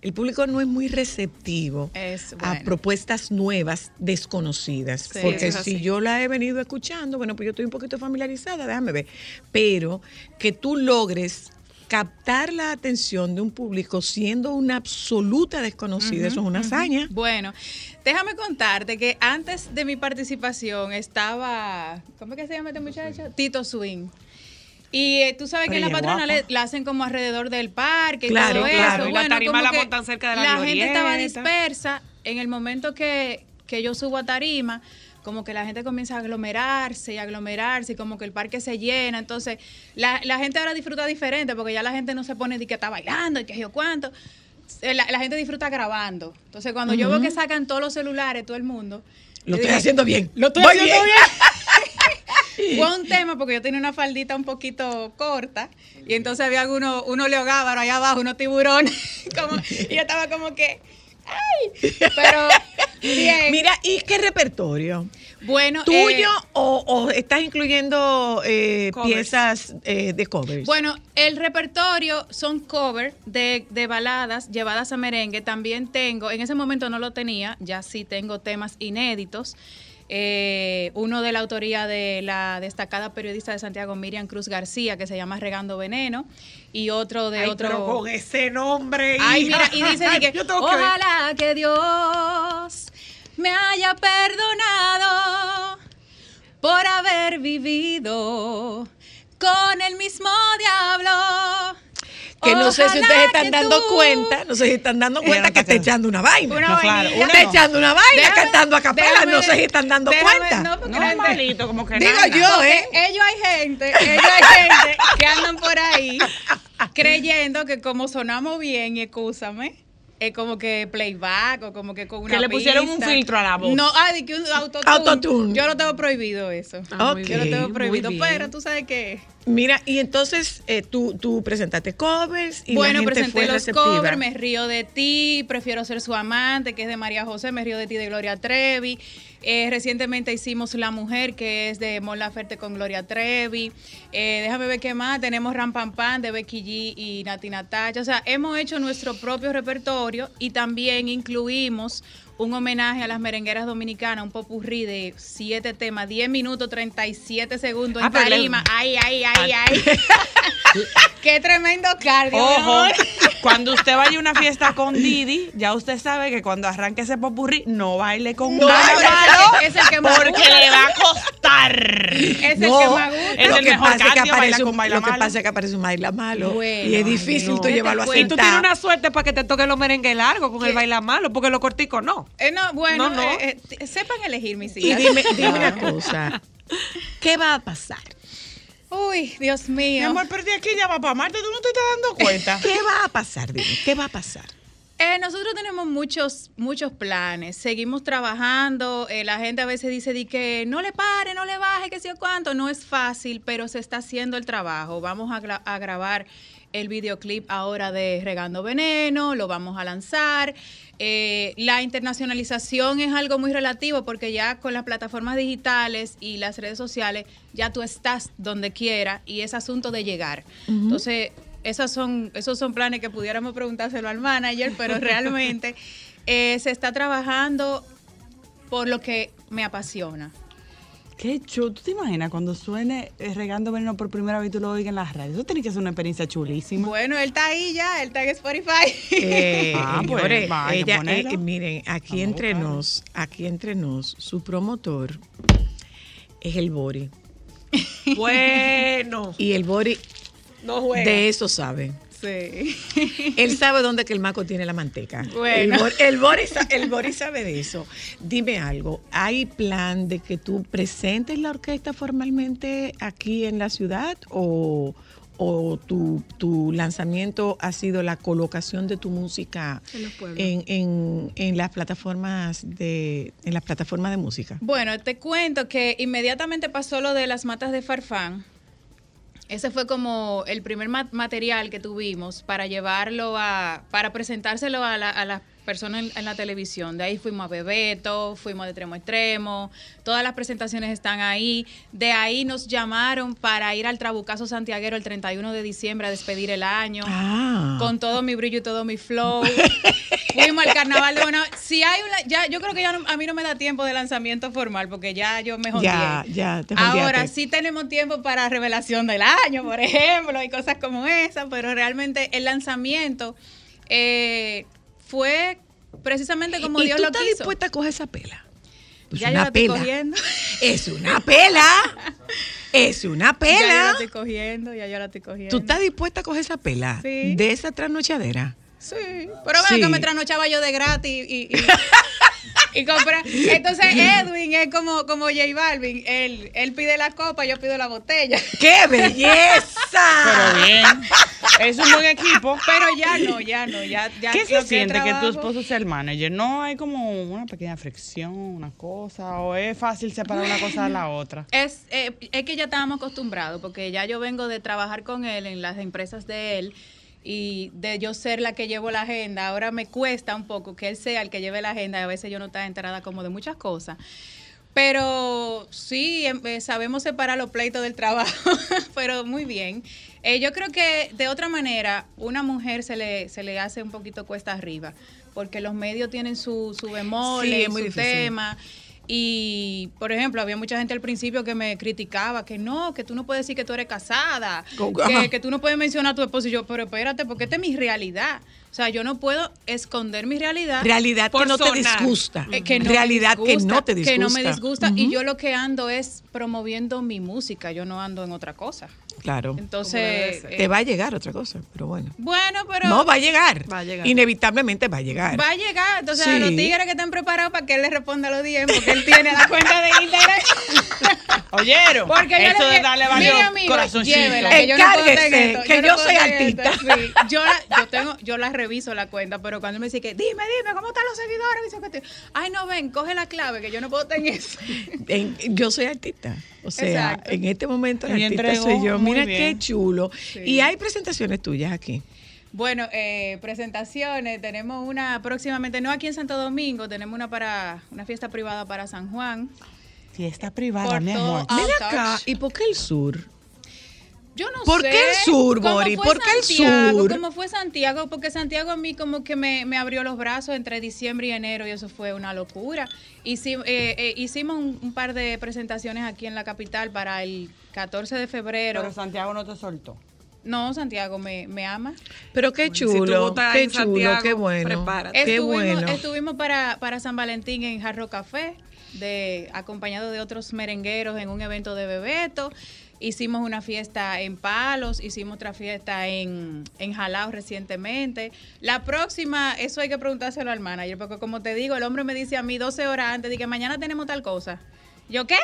Speaker 1: el público no es muy receptivo
Speaker 17: Es
Speaker 1: a propuestas nuevas, desconocidas.
Speaker 17: Sí,
Speaker 1: porque si yo la he venido escuchando, bueno, pues yo estoy un poquito familiarizada, déjame ver. Pero que tú logres captar la atención de un público siendo una absoluta desconocida, eso es una hazaña.
Speaker 17: Bueno, déjame contarte que antes de mi participación estaba, ¿cómo es que se llama este muchacho? Tito Swing. Y eh, tú sabes que en la
Speaker 2: ella es
Speaker 17: patrona
Speaker 2: guapa.
Speaker 17: le, la hacen como alrededor del parque y
Speaker 1: Claro,
Speaker 17: todo
Speaker 1: claro.
Speaker 17: eso.
Speaker 14: Y la
Speaker 17: Bueno,
Speaker 14: tarima
Speaker 17: como
Speaker 14: la montan cerca de la
Speaker 17: La gente estaba dispersa. En el momento que que yo subo a tarima, como que la gente comienza a aglomerarse y aglomerarse y como que el parque se llena. Entonces, la, la gente ahora disfruta diferente porque ya la gente no se pone de que está bailando y que yo cuánto. Eh, La, la gente disfruta grabando. Entonces, cuando yo veo que sacan todos los celulares, todo el mundo.
Speaker 1: Lo estoy haciendo bien.
Speaker 17: Lo estoy
Speaker 1: Voy
Speaker 17: haciendo
Speaker 1: bien.
Speaker 17: bien. Fue un tema porque yo tenía una faldita un poquito corta y entonces había algunos, unos leogábaros allá abajo, unos tiburones. como- y yo estaba como que, ¡ay! Pero bien.
Speaker 1: Mira, ¿y qué repertorio?
Speaker 17: Bueno,
Speaker 1: ¿Tuyo
Speaker 17: eh,
Speaker 1: o, o estás incluyendo eh, piezas eh, de covers?
Speaker 17: Bueno, el repertorio son covers de, de baladas llevadas a merengue. También tengo, en ese momento no lo tenía, ya sí tengo temas inéditos. Eh, uno de la autoría de la destacada periodista de Santiago, Miriam Cruz García, que se llama Regando Veneno, y otro de
Speaker 18: Ay,
Speaker 17: otro.
Speaker 18: pero con ese nombre.
Speaker 17: Ay,
Speaker 18: hija.
Speaker 17: mira, y dice que, ojalá que Dios me haya perdonado por haber vivido con el mismo diablo.
Speaker 1: Que no sé si ustedes están dando
Speaker 17: tú-
Speaker 1: cuenta, no sé si están dando cuenta que está echando una vaina.
Speaker 17: Una
Speaker 1: No, claro, está echando una vaina
Speaker 17: Déjame-
Speaker 1: cantando a capela,
Speaker 17: déjame-
Speaker 1: no sé si están dando
Speaker 17: déjame-
Speaker 1: cuenta.
Speaker 17: No, porque
Speaker 18: No,
Speaker 17: gente-
Speaker 18: malito, como que
Speaker 1: Digo
Speaker 18: nada.
Speaker 1: yo,
Speaker 17: porque
Speaker 1: ¿eh?
Speaker 17: Ellos hay gente, ellos hay gente que andan por ahí creyendo que como sonamos bien, y excúsame, es como que playback o como que con una
Speaker 18: Que le pusieron un filtro a la voz.
Speaker 17: No, ah, de que un autotune.
Speaker 1: Autotune.
Speaker 17: Yo lo tengo prohibido eso.
Speaker 1: Ah, muy
Speaker 17: Yo lo
Speaker 1: bien,
Speaker 17: tengo
Speaker 1: muy
Speaker 17: prohibido,
Speaker 1: bien.
Speaker 17: pero tú sabes que
Speaker 1: Mira, y entonces eh, tú, tú presentaste covers y
Speaker 17: bueno,
Speaker 1: la gente
Speaker 17: presenté
Speaker 1: fue
Speaker 17: los
Speaker 1: receptiva.
Speaker 17: covers, Me río de ti, Prefiero ser su amante, que es de María José, Me río de ti de Gloria Trevi. Eh, recientemente hicimos La Mujer, que es de Mon Laferte con Gloria Trevi. Eh, déjame ver qué más. Tenemos Ram Pam Pam de Becky G y Nati Natacha. O sea, hemos hecho nuestro propio repertorio y también incluimos un homenaje a las merengueras dominicanas, un popurrí de siete temas, 10 minutos, 37 segundos
Speaker 18: Ah,
Speaker 17: en tarima. Ay, ay, ay, ay. Qué tremendo cardio. mi
Speaker 18: Ojo,
Speaker 17: amor.
Speaker 18: Cuando usted vaya a una fiesta con Didi, ya usted sabe que cuando arranque ese popurrí, no baile con
Speaker 17: No,
Speaker 18: un
Speaker 17: pero
Speaker 18: malo,
Speaker 17: es el que más
Speaker 18: porque
Speaker 17: gusta.
Speaker 18: le va a costar.
Speaker 17: Es
Speaker 1: No,
Speaker 17: el que más gusta.
Speaker 18: Es
Speaker 1: lo
Speaker 18: el
Speaker 1: que
Speaker 18: mejor
Speaker 1: pasa es que
Speaker 18: cardio, baila
Speaker 1: aparece un,
Speaker 18: con baila
Speaker 1: lo que
Speaker 18: malo.
Speaker 1: pasa es que aparece un baila malo
Speaker 17: Bueno,
Speaker 1: y es difícil
Speaker 17: no.
Speaker 1: tú llevarlo así.
Speaker 17: te
Speaker 14: Tú tienes una suerte para que te toquen los merengues largos con el baila malo, porque los corticos no.
Speaker 17: Eh, no, bueno,
Speaker 14: No, no.
Speaker 17: eh, eh, sepan elegir mis
Speaker 1: Y
Speaker 17: hijas.
Speaker 1: dime, dime una cosa, ¿qué va a pasar?
Speaker 17: Uy, Dios
Speaker 18: Mi
Speaker 17: mío.
Speaker 18: amor, pero de aquí ya va para Marte, tú no te estás dando cuenta.
Speaker 1: ¿Qué va a pasar? Dime, ¿qué va a pasar?
Speaker 17: Eh, nosotros tenemos muchos, muchos planes. Seguimos trabajando. Eh, la gente a veces dice di que no le pare, no le baje, que sé yo cuánto. No es fácil, pero se está haciendo el trabajo. Vamos a, gra- a grabar el videoclip ahora de Regando Veneno, lo vamos a lanzar. Eh, la internacionalización es algo muy relativo porque ya con las plataformas digitales y las redes sociales ya tú estás donde quiera y es asunto de llegar. Entonces, esas son, esos son planes que pudiéramos preguntárselo al manager, pero realmente eh, se está trabajando por lo que me apasiona.
Speaker 18: Qué chulo. ¿Tú te imaginas cuando suene eh, regando veneno por primera vez y tú lo oigas en las radios? Eso tiene que ser una experiencia chulísima.
Speaker 17: Bueno, él está ahí ya, él está en Spotify.
Speaker 1: Eh,
Speaker 18: Ah, pues,
Speaker 1: señores,
Speaker 18: vaya,
Speaker 1: ella, eh, miren, aquí entre nos, aquí entre nos, su promotor es el Bori.
Speaker 14: Bueno,
Speaker 1: Y el Bori
Speaker 14: no juega.
Speaker 1: de eso sabe.
Speaker 17: Sí.
Speaker 1: Él sabe dónde que el maco tiene la manteca.
Speaker 17: Bueno.
Speaker 1: El, Bori, el, Bori sa- el Bori sabe de eso. Dime algo, ¿hay plan de que tú presentes la orquesta formalmente aquí en la ciudad o, o tu, tu lanzamiento ha sido la colocación de tu música
Speaker 14: En
Speaker 1: en, en- en las plataformas de en las plataformas de música?
Speaker 17: Bueno, te cuento que inmediatamente pasó lo de las matas de Farfán. Ese fue como el primer ma- material que tuvimos para llevarlo a, para presentárselo a, la- a las personas en, en la televisión. De ahí fuimos a Bebeto, fuimos de extremo a extremo, todas las presentaciones están ahí. De ahí nos llamaron para ir al Trabucazo Santiaguero el 31 de diciembre a despedir el año.
Speaker 1: Ah.
Speaker 17: Con todo mi brillo y todo mi flow. Fuimos al carnaval de Bonao. Si hay una, ya, yo creo que ya no- a mí no me da tiempo de lanzamiento formal porque ya yo me jondeé.
Speaker 1: Ya, ya, te
Speaker 17: Ahora sí tenemos tiempo para revelación del año, por ejemplo, y cosas como esa, pero realmente el lanzamiento eh, fue precisamente como
Speaker 1: ¿Y
Speaker 17: Dios
Speaker 1: tú
Speaker 17: lo
Speaker 1: estás
Speaker 17: quiso.
Speaker 1: dispuesta a coger esa pela? Pues
Speaker 17: ya yo
Speaker 1: una
Speaker 17: estoy
Speaker 1: pela.
Speaker 17: cogiendo.
Speaker 1: Es una pela. Es una
Speaker 17: Ya yo la
Speaker 1: pela.
Speaker 17: estoy cogiendo, ya yo la estoy cogiendo.
Speaker 1: ¿Tú estás dispuesta a coger esa pela?
Speaker 17: Sí.
Speaker 1: De esa trasnochadera.
Speaker 17: Sí, pero bueno,
Speaker 1: Sí.
Speaker 17: que me trasnochaba yo de gratis y, y, y compra. Entonces Edwin es como, como J Balvin. Él, él pide la copa, yo pido la botella.
Speaker 1: ¡Qué belleza!
Speaker 18: Pero bien. Es un buen equipo.
Speaker 17: Pero ya no, ya no. Ya, ya
Speaker 18: ¿Qué se siente que tu
Speaker 17: trabajo-
Speaker 18: esposo sea el manager? ¿No hay como una pequeña fricción, una cosa? ¿O es fácil separar una cosa de la otra?
Speaker 17: Es, eh, es que ya estábamos acostumbrados, porque ya yo vengo de trabajar con él en las empresas de él y de yo ser la que llevo la agenda. Ahora me cuesta un poco que él sea el que lleve la agenda y a veces yo no estoy enterada como de muchas cosas. Pero sí, em, eh, sabemos separar los pleitos del trabajo, pero muy bien. Eh, yo creo que de otra manera, una mujer se le, se le hace un poquito cuesta arriba, porque los medios tienen su, su bemol,
Speaker 1: Sí, muy
Speaker 17: su
Speaker 1: difícil.
Speaker 17: tema. Y, por ejemplo, había mucha gente al principio que me criticaba, que no, que tú no puedes decir que tú eres casada, que, que tú no puedes mencionar a tu esposo. Y yo, pero espérate, porque esta es mi realidad. O sea, yo no puedo esconder mi realidad.
Speaker 1: Realidad que no te disgusta.
Speaker 17: Eh, que no me
Speaker 1: Realidad que no te
Speaker 17: Que no me
Speaker 1: disgusta.
Speaker 17: disgusta. Y yo lo que ando es promoviendo mi música, yo no ando en otra cosa.
Speaker 1: Claro.
Speaker 17: Entonces,
Speaker 1: Te
Speaker 17: eh,
Speaker 1: va a llegar otra cosa, pero bueno.
Speaker 17: Bueno, pero...
Speaker 1: no, va a llegar.
Speaker 17: Va a llegar.
Speaker 1: Inevitablemente va a llegar.
Speaker 17: Va a llegar, entonces
Speaker 1: Sí.
Speaker 17: a los tigres que están preparados para que él le responda a los DM, porque él tiene la cuenta de Instagram.
Speaker 18: ¿Oyeron?
Speaker 17: Porque yo
Speaker 18: Eso
Speaker 17: le
Speaker 18: de darle varios
Speaker 17: mire, amigo,
Speaker 18: corazoncitos.
Speaker 17: llévela, que yo no puedo
Speaker 1: Encárguese,
Speaker 17: tener esto,
Speaker 1: que
Speaker 17: no
Speaker 1: yo
Speaker 17: puedo
Speaker 1: soy
Speaker 17: tener esto.
Speaker 1: artista.
Speaker 17: Sí, yo, la, yo, tengo, yo la reviso la cuenta, pero cuando él me dice que, dime, dime, ¿cómo están los seguidores? Dice que te- Ay, no, ven, coge la clave, que yo no puedo tener eso.
Speaker 1: En- yo soy artista. O sea,
Speaker 17: Exacto.
Speaker 1: en este momento la
Speaker 18: Y
Speaker 1: artista
Speaker 18: entregó
Speaker 1: soy yo. Mira
Speaker 18: bien.
Speaker 1: qué chulo.
Speaker 17: Sí.
Speaker 1: Y hay presentaciones tuyas aquí.
Speaker 17: Bueno, eh, presentaciones, tenemos una próximamente, no aquí en Santo Domingo, tenemos una para una fiesta privada para San Juan.
Speaker 18: Fiesta privada,
Speaker 17: Por
Speaker 18: mi amor.
Speaker 17: Outtouch.
Speaker 1: acá, ¿y por qué el sur?
Speaker 17: Yo no
Speaker 1: ¿Por
Speaker 17: sé.
Speaker 1: qué el sur, Bori? ¿Por qué el
Speaker 17: Santiago,
Speaker 1: sur?
Speaker 17: ¿Cómo fue Santiago? Porque Santiago a mí como que me, me abrió los brazos entre diciembre y enero y eso fue una locura. Hici- eh, eh, hicimos un, un par de presentaciones aquí en la capital para el 14 de febrero.
Speaker 18: Pero Santiago no te soltó.
Speaker 17: no, Santiago me, me ama.
Speaker 1: Pero qué chulo, qué chulo,
Speaker 14: Santiago,
Speaker 1: qué bueno.
Speaker 14: prepárate.
Speaker 1: Qué
Speaker 17: estuvimos,
Speaker 1: bueno.
Speaker 17: estuvimos para, para San Valentín en Jarro Café, de, acompañado de otros merengueros en un evento de Bebeto. Hicimos una fiesta en Palos, hicimos otra fiesta en, en Jalao recientemente. La próxima, eso hay que preguntárselo al manager, porque como te digo, el hombre me dice a mí 12 horas antes de que mañana tenemos tal cosa. ¿Yo qué?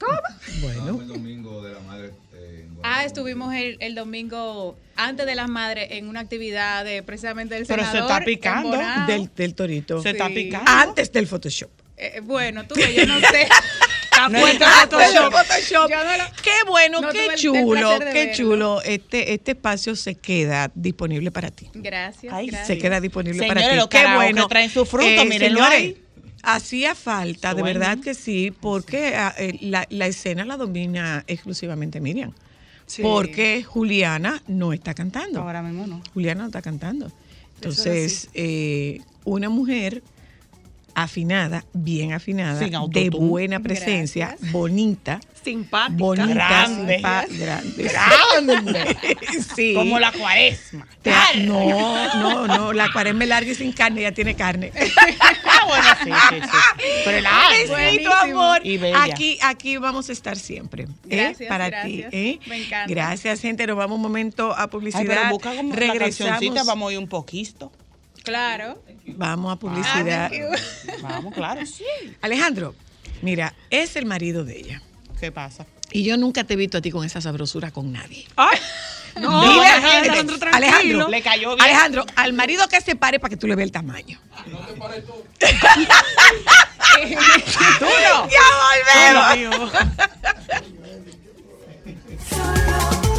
Speaker 17: ¿Cómo?
Speaker 1: Bueno.
Speaker 19: El domingo de la madre. eh,
Speaker 17: Ah, estuvimos el, el domingo antes de las madres en una actividad de precisamente del
Speaker 18: Pero se
Speaker 17: senador.
Speaker 18: está
Speaker 17: en
Speaker 18: picando.
Speaker 17: Bonao.
Speaker 1: Del, del torito.
Speaker 18: Se está picando.
Speaker 1: Antes del Photoshop.
Speaker 17: Eh, bueno, tú yo no sé.
Speaker 1: Antes
Speaker 18: está
Speaker 1: del
Speaker 18: Photoshop.
Speaker 1: Photoshop.
Speaker 17: Yo no lo-
Speaker 1: Qué bueno,
Speaker 17: no
Speaker 1: qué chulo,
Speaker 17: de
Speaker 1: qué
Speaker 17: verlo.
Speaker 1: chulo. Este, este espacio se queda disponible para ti.
Speaker 17: Gracias,
Speaker 18: Ay,
Speaker 17: gracias.
Speaker 1: Se queda disponible
Speaker 18: Señores,
Speaker 1: para ti.
Speaker 18: los
Speaker 1: Qué bueno.
Speaker 18: traen su fruto,
Speaker 1: Eh,
Speaker 18: mírenlo ahí.
Speaker 1: Hacía falta, de verdad que sí, porque ah, eh, la, la escena la domina exclusivamente Miriam.
Speaker 14: Sí.
Speaker 1: Porque Juliana no está cantando.
Speaker 18: Ahora mismo no.
Speaker 1: Juliana no está cantando.
Speaker 14: es
Speaker 1: Entonces, eh, una mujer afinada, bien afinada,
Speaker 18: Sin
Speaker 1: de buena presencia,
Speaker 17: Gracias.
Speaker 1: bonita,
Speaker 14: Simpática.
Speaker 1: bonita,
Speaker 18: Grande.
Speaker 1: simpa- grande.
Speaker 18: Grande.
Speaker 1: sí.
Speaker 18: Como la cuaresma.
Speaker 1: Te- no, no, no, la cuaresma es larga y sin carne, ya tiene carne.
Speaker 18: Ah, bueno, sí, sí, sí. Pero.
Speaker 1: Besito, amor.
Speaker 18: Y bella.
Speaker 1: Aquí, aquí vamos a estar siempre. ¿eh?
Speaker 17: Gracias,
Speaker 1: Para
Speaker 17: gracias.
Speaker 1: ti. ¿eh?
Speaker 17: Me encanta.
Speaker 1: Gracias, gente. Nos vamos un momento a
Speaker 18: Ay,
Speaker 1: publicidad.
Speaker 18: pero busca como una cancioncita,
Speaker 1: Regresamos.
Speaker 18: vamos a ir un poquito.
Speaker 17: Claro.
Speaker 1: Vamos a
Speaker 17: Ah,
Speaker 1: publicidad.
Speaker 18: Vamos, claro, sí.
Speaker 1: Alejandro, mira, es el marido de ella.
Speaker 18: ¿Qué pasa?
Speaker 1: Y yo nunca te he visto a ti con esa sabrosura con nadie.
Speaker 14: No,
Speaker 1: Dile,
Speaker 14: Alejandro tranquilo.
Speaker 1: Alejandro,
Speaker 18: Le cayó bien.
Speaker 1: Alejandro, al marido que se pare para que tú le veas el tamaño.
Speaker 18: Tú no.
Speaker 1: Ya
Speaker 18: Tú
Speaker 1: volvemos.
Speaker 18: no.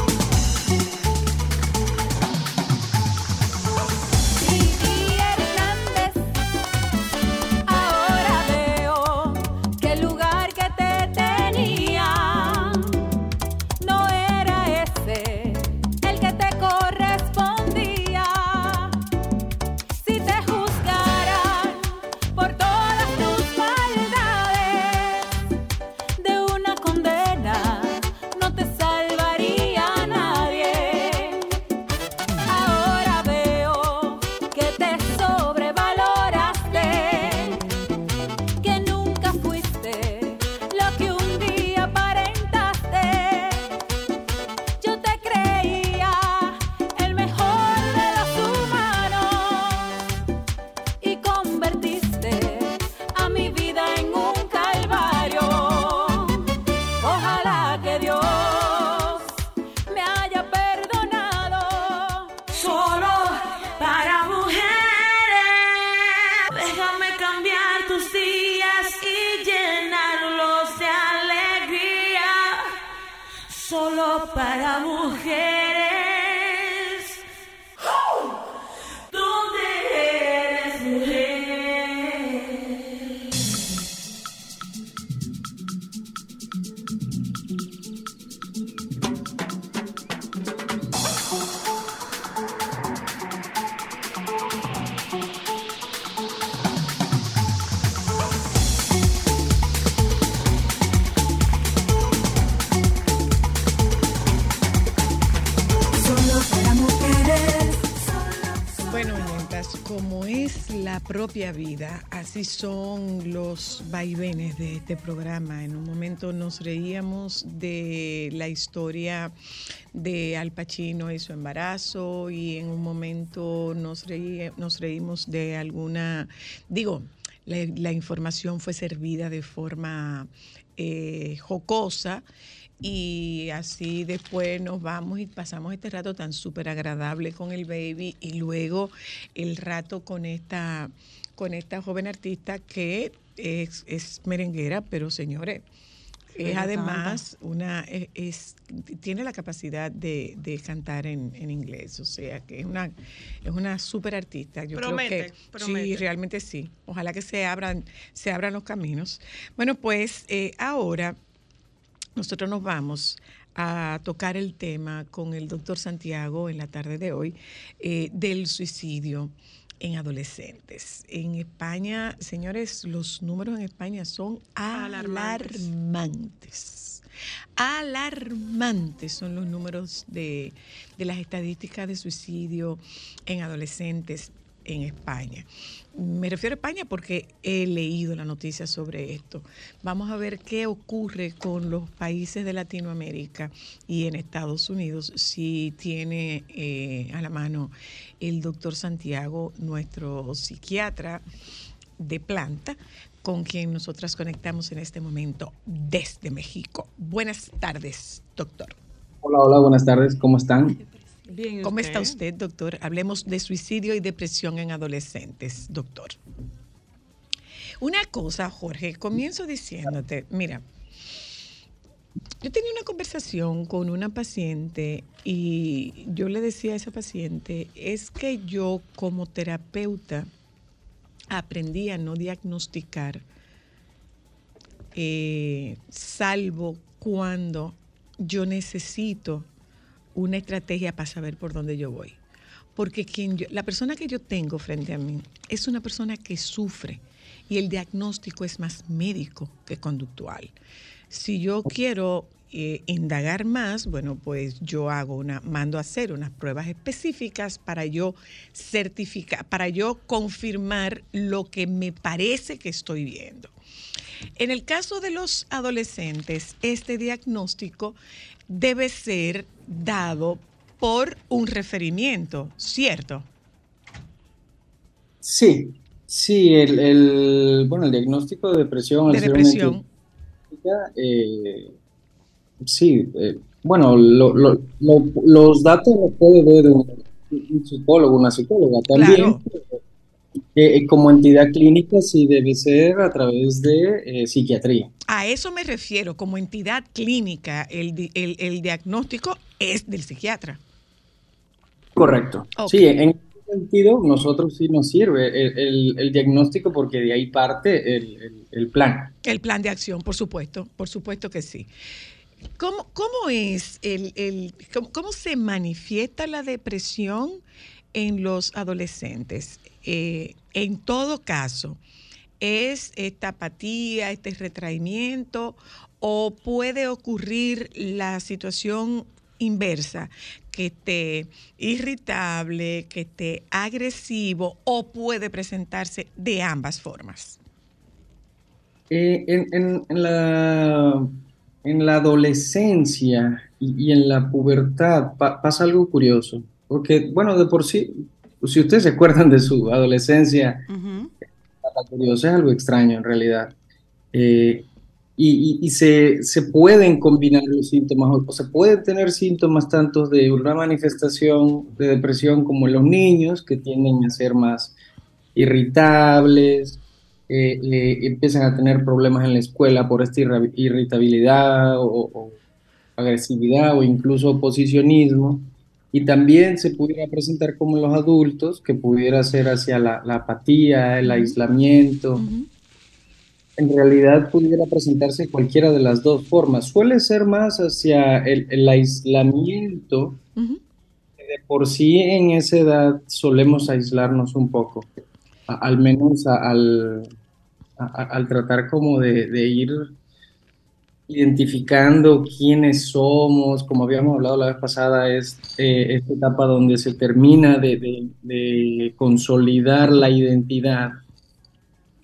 Speaker 1: vida, así son los vaivenes de este programa. En un momento nos reíamos de la historia de Al Pacino y su embarazo y en un momento nos, reí- nos reímos de alguna, digo, la, la información fue servida de forma eh, jocosa y así después nos vamos y pasamos este rato tan súper agradable con el baby y luego el rato con esta, con esta joven artista que es, es merenguera, pero señores, es además una, es, tiene la capacidad de, de cantar en, en inglés, o sea que es una, es una súper artista. Yo
Speaker 14: Promete,
Speaker 1: creo que sí,
Speaker 14: promete.
Speaker 1: realmente sí. Ojalá que se abran, se abran los caminos. Bueno, pues eh, ahora nosotros nos vamos a tocar el tema con el doctor Santiago en la tarde de hoy eh, del suicidio en adolescentes. En España, señores, los números en España son alarmantes. Alarmantes son los números de, de las estadísticas de suicidio en adolescentes en España. Me refiero a España porque he leído la noticia sobre esto. Vamos a ver qué ocurre con los países de Latinoamérica y en Estados Unidos si tiene eh, a la mano el doctor Santiago, nuestro psiquiatra de planta, con quien nosotras conectamos en este momento desde México. Buenas tardes, doctor.
Speaker 20: Hola, hola, buenas tardes, ¿cómo están?
Speaker 2: Bien,
Speaker 1: ¿Cómo está usted, doctor? Hablemos de suicidio y depresión en adolescentes, doctor. Una cosa, Jorge, comienzo diciéndote, mira, yo tenía una conversación con una paciente y yo le decía a esa paciente, es que yo como terapeuta aprendí a no diagnosticar, eh, salvo cuando yo necesito una estrategia para saber por dónde yo voy. Porque quien yo- la persona que yo tengo frente a mí es una persona que sufre y el diagnóstico es más médico que conductual. Si yo quiero eh, indagar más, bueno, pues yo hago una, mando a hacer unas pruebas específicas para yo certificar, para yo confirmar lo que me parece que estoy viendo. En el caso de los adolescentes, este diagnóstico debe ser dado por un referimiento, ¿cierto?
Speaker 20: Sí, sí, el, el- bueno, el diagnóstico de depresión.
Speaker 1: De depresión.
Speaker 20: eh, sí, eh, bueno, lo- lo- lo- los datos los puede ver un, un psicólogo, una psicóloga también.
Speaker 1: Claro.
Speaker 20: Eh, eh, como entidad clínica sí debe ser a través de eh, psiquiatría.
Speaker 1: A eso me refiero, como entidad clínica, el, el- el diagnóstico es del psiquiatra.
Speaker 20: Correcto. Sí, en ese sentido, nosotros sí nos sirve el, el- diagnóstico porque de ahí parte el, el- el plan.
Speaker 1: El plan de acción, por supuesto, por supuesto que sí. ¿Cómo, cómo es el, el- cómo, cómo se manifiesta la depresión en los adolescentes? Eh, en todo caso, ¿es esta apatía, este retraimiento o puede ocurrir la situación inversa, que esté irritable, que esté agresivo o puede presentarse de ambas formas?
Speaker 20: Eh, en, la, en la adolescencia y, en la pubertad pa- pasa algo curioso, porque, bueno, de por sí, si ustedes se acuerdan de su adolescencia, la curiosa es algo extraño en realidad. Eh, y y- y se, se pueden combinar los síntomas, o, se pueden tener síntomas tanto de una manifestación de depresión como en los niños, que tienden a ser más irritables, eh, eh, empiezan a tener problemas en la escuela por esta irritabilidad o, o agresividad o incluso oposicionismo. Y también se pudiera presentar como los adultos, que pudiera ser hacia la, la apatía, el aislamiento. En realidad pudiera presentarse cualquiera de las dos formas. Suele ser más hacia el, el aislamiento. De por sí en esa edad solemos aislarnos un poco, a- al menos a- al, a- al tratar como de, de ir identificando quiénes somos, como habíamos hablado la vez pasada, es eh, esta etapa donde se termina de, de- de consolidar la identidad.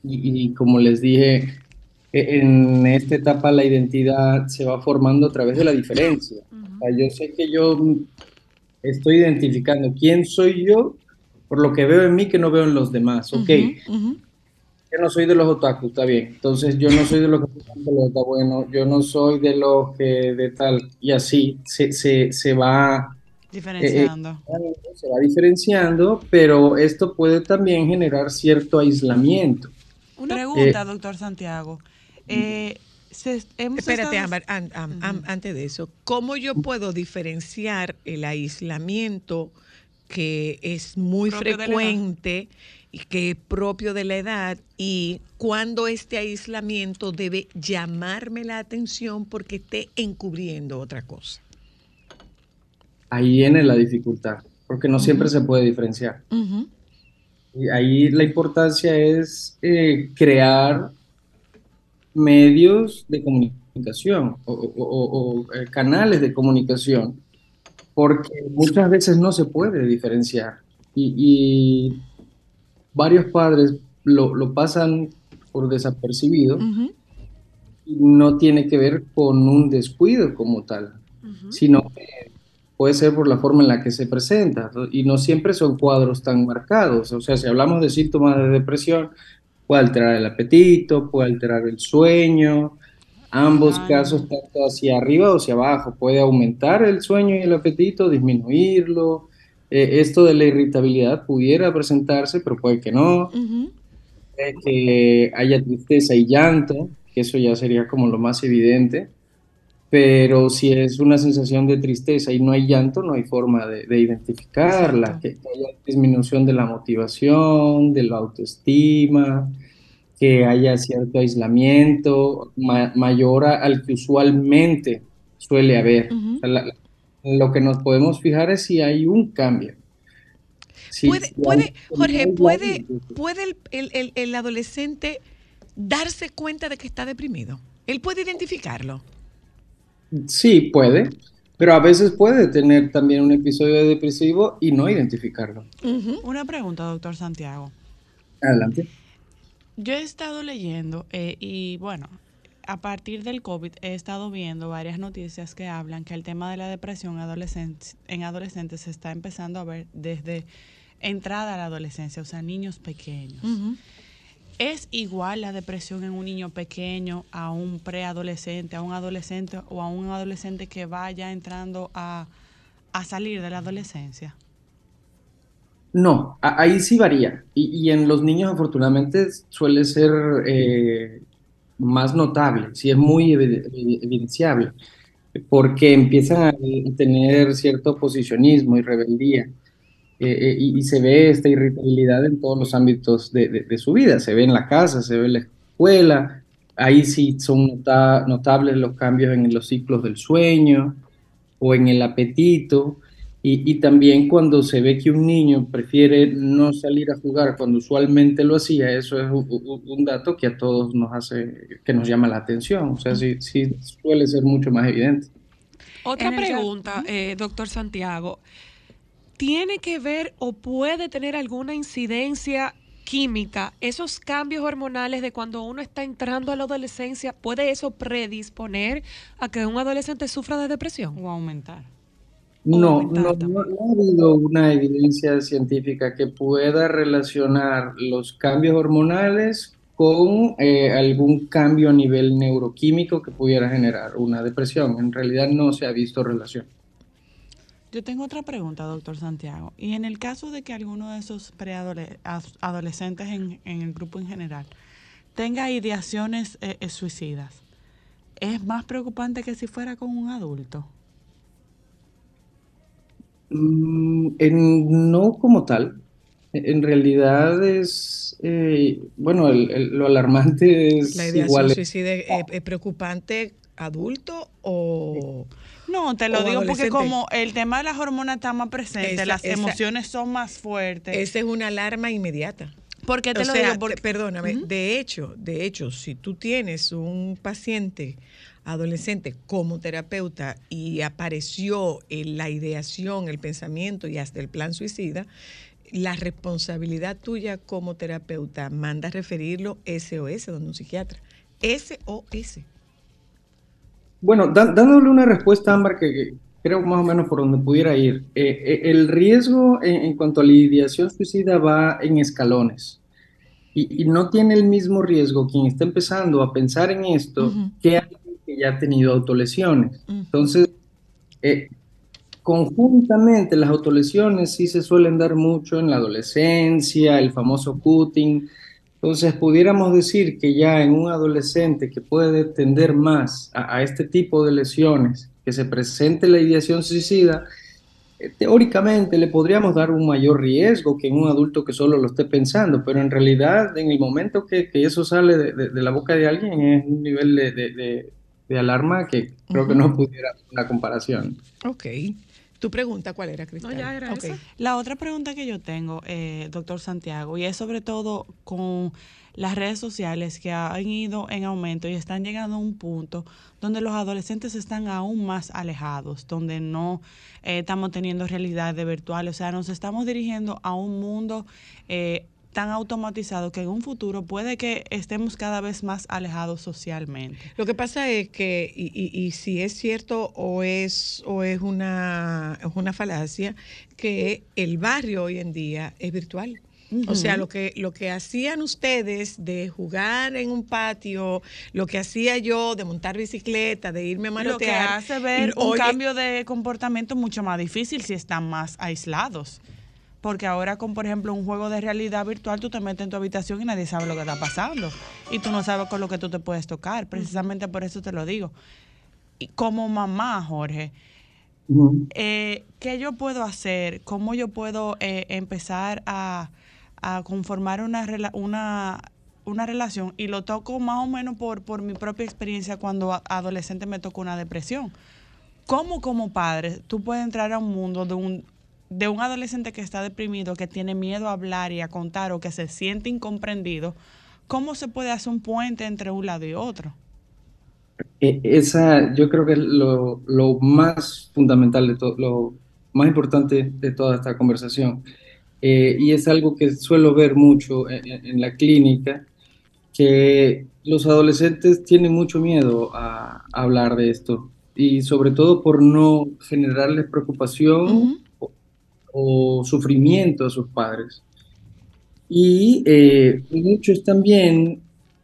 Speaker 20: Y, y como les dije, e- en esta etapa la identidad se va formando a través de la diferencia. O sea, yo sé que yo estoy identificando quién soy yo por lo que veo en mí que no veo en los demás. Ok, yo no soy de los otakus, está bien. Entonces yo no soy de los que juegan pelota, bueno, yo no soy de los que de tal, y así se, se, se va
Speaker 18: Diferenciando.
Speaker 20: eh, se va diferenciando, pero esto puede también generar cierto aislamiento.
Speaker 18: Pregunta,
Speaker 20: Eh,
Speaker 18: doctor Santiago. Eh, se- hemos
Speaker 1: Espérate, an- antes de eso, ¿cómo yo puedo diferenciar el aislamiento que es muy
Speaker 18: Propio
Speaker 1: frecuente que es propio de la edad y cuando este aislamiento debe llamarme la atención porque esté encubriendo otra cosa?
Speaker 20: Ahí viene la dificultad, porque no siempre se puede diferenciar. Y ahí la importancia es eh, crear medios de comunicación o, o- o- o, eh, canales de comunicación, porque muchas veces no se puede diferenciar. Y, y varios padres lo, lo pasan por desapercibido y no tiene que ver con un descuido como tal, sino que puede ser por la forma en la que se presenta y no siempre son cuadros tan marcados. O sea, si hablamos de síntomas de depresión, puede alterar el apetito, puede alterar el sueño, ambos casos tanto hacia arriba o hacia abajo, puede aumentar el sueño y el apetito, disminuirlo. Eh, esto de la irritabilidad pudiera presentarse, pero puede que no. Puede que haya tristeza y llanto, que eso ya sería como lo más evidente. Pero si es una sensación de tristeza y no hay llanto, no hay forma de, de identificarla. Que haya disminución de la motivación, de la autoestima, que haya cierto aislamiento ma- mayor a- al que usualmente suele haber. O sea, la- la- lo que nos podemos fijar es si hay un cambio. Si-
Speaker 1: ¿Puede,
Speaker 20: si
Speaker 1: puede,
Speaker 20: hay-
Speaker 1: Jorge, puede, puede el, el- el- el adolescente darse cuenta de que está deprimido? ¿Él puede identificarlo?
Speaker 20: Sí, puede, pero a veces puede tener también un episodio depresivo y no identificarlo.
Speaker 18: Una pregunta, doctor Santiago.
Speaker 20: Adelante.
Speaker 18: Yo he estado leyendo eh, y bueno, a partir del COVID he estado viendo varias noticias que hablan que el tema de la depresión adolescente, en adolescentes se está empezando a ver desde entrada a la adolescencia, o sea, niños pequeños. ¿Es igual la depresión en un niño pequeño a un preadolescente, a un adolescente o a un adolescente que vaya entrando a, a salir de la adolescencia?
Speaker 20: No, ahí sí varía. Y, y en los niños, afortunadamente, suele ser eh, más notable, sí es muy evi- evi- evidenciable, porque empiezan a tener cierto oposicionismo y rebeldía. eh, eh, y, se ve esta irritabilidad en todos los ámbitos de, su vida. Se ve en la casa, se ve en la escuela. Ahí sí son nota- notables los cambios en los ciclos del sueño o en el apetito. Y, y también cuando se ve que un niño prefiere no salir a jugar cuando usualmente lo hacía, eso es un, dato que a todos nos hace, que nos llama la atención. O sea, sí, sí suele ser mucho más evidente.
Speaker 14: Otra pregunta, eh, doctor Santiago. ¿Tiene que ver o puede tener alguna incidencia química esos cambios hormonales de cuando uno está entrando a la adolescencia? ¿Puede eso predisponer a que un adolescente sufra de depresión?
Speaker 18: O aumentar.
Speaker 20: No, no, ha habido una evidencia científica que pueda relacionar los cambios hormonales con eh, algún cambio a nivel neuroquímico que pudiera generar una depresión. En realidad no se ha visto relación.
Speaker 18: Yo tengo otra pregunta, doctor Santiago. Y en el caso de que alguno de esos preadolescentes en, en el grupo en general tenga ideaciones eh, eh, suicidas,
Speaker 2: es más preocupante que si fuera con un adulto.
Speaker 20: Mm, en- no como tal. En realidad es, eh, bueno, el- el- lo alarmante es
Speaker 1: ¿La ideación
Speaker 20: igual.
Speaker 1: suicida es, es preocupante adulto o...?
Speaker 2: No, te lo digo porque como el tema de las hormonas está más presente,
Speaker 1: Esa-
Speaker 2: las
Speaker 1: esa-
Speaker 2: emociones son más fuertes.
Speaker 1: Esa es una alarma inmediata.
Speaker 2: ¿Por qué te
Speaker 1: o
Speaker 2: lo
Speaker 1: sea,
Speaker 2: digo? Porque-
Speaker 1: perdóname, de hecho, de hecho, si tú tienes un paciente adolescente como terapeuta y apareció la ideación, el pensamiento y hasta el plan suicida, la responsabilidad tuya como terapeuta manda referirlo SOS, donde un psiquiatra. SOS.
Speaker 20: Bueno, da- dándole una respuesta, Ámbar, que, que creo más o menos por donde pudiera ir. Eh, eh, el riesgo en, en cuanto a la ideación suicida va en escalones. Y, y no tiene el mismo riesgo quien está empezando a pensar en esto que alguien que ya ha tenido autolesiones. Entonces, eh, conjuntamente las autolesiones sí se suelen dar mucho en la adolescencia, el famoso cutting. Entonces, pudiéramos decir que ya en un adolescente que puede tender más a, a este tipo de lesiones, que se presente la ideación suicida, eh, teóricamente le podríamos dar un mayor riesgo que en un adulto que solo lo esté pensando, pero en realidad en el momento que, que eso sale de, de- de la boca de alguien es un nivel de, de- alarma que creo que no pudiera hacer una comparación.
Speaker 1: Ok. ¿Tu pregunta cuál era, Cristal?
Speaker 2: ya era esa. La otra pregunta que yo tengo, eh, doctor Santiago, y es sobre todo con las redes sociales que han ido en aumento y están llegando a un punto donde los adolescentes están aún más alejados, donde no eh, estamos teniendo realidades virtuales, o sea, nos estamos dirigiendo a un mundo eh, tan automatizado que en un futuro puede que estemos cada vez más alejados socialmente.
Speaker 1: Lo que pasa es que, y, y- y si es cierto o es, o es una, es una falacia, que el barrio hoy en día es virtual. O sea, lo que, lo que hacían ustedes de jugar en un patio, lo que hacía yo de montar bicicleta, de irme a
Speaker 2: Lo que
Speaker 1: manotear.
Speaker 2: hace ver un
Speaker 1: hoy-
Speaker 2: cambio de comportamiento mucho más difícil si están más aislados. Porque ahora con, por ejemplo, un juego de realidad virtual, tú te metes en tu habitación y nadie sabe lo que está pasando. Y tú no sabes con lo que tú te puedes tocar. Precisamente por eso te lo digo. Y como mamá, Jorge, eh, ¿qué yo puedo hacer? ¿Cómo yo puedo eh, empezar a, a conformar una, una, una relación? Y lo toco más o menos por, por mi propia experiencia cuando a- adolescente me tocó una depresión. ¿Cómo como padre tú puedes entrar a un mundo de un, de un adolescente que está deprimido, que tiene miedo a hablar y a contar o que se siente incomprendido? ¿Cómo se puede hacer un puente entre un lado y otro?
Speaker 20: E- Esa, yo creo que es lo, lo más fundamental de todo, lo más importante de toda esta conversación. Eh, y es algo que suelo ver mucho en, la clínica, que los adolescentes tienen mucho miedo a, a hablar de esto, y sobre todo por no generarles preocupación o sufrimiento a sus padres. Y eh, muchos también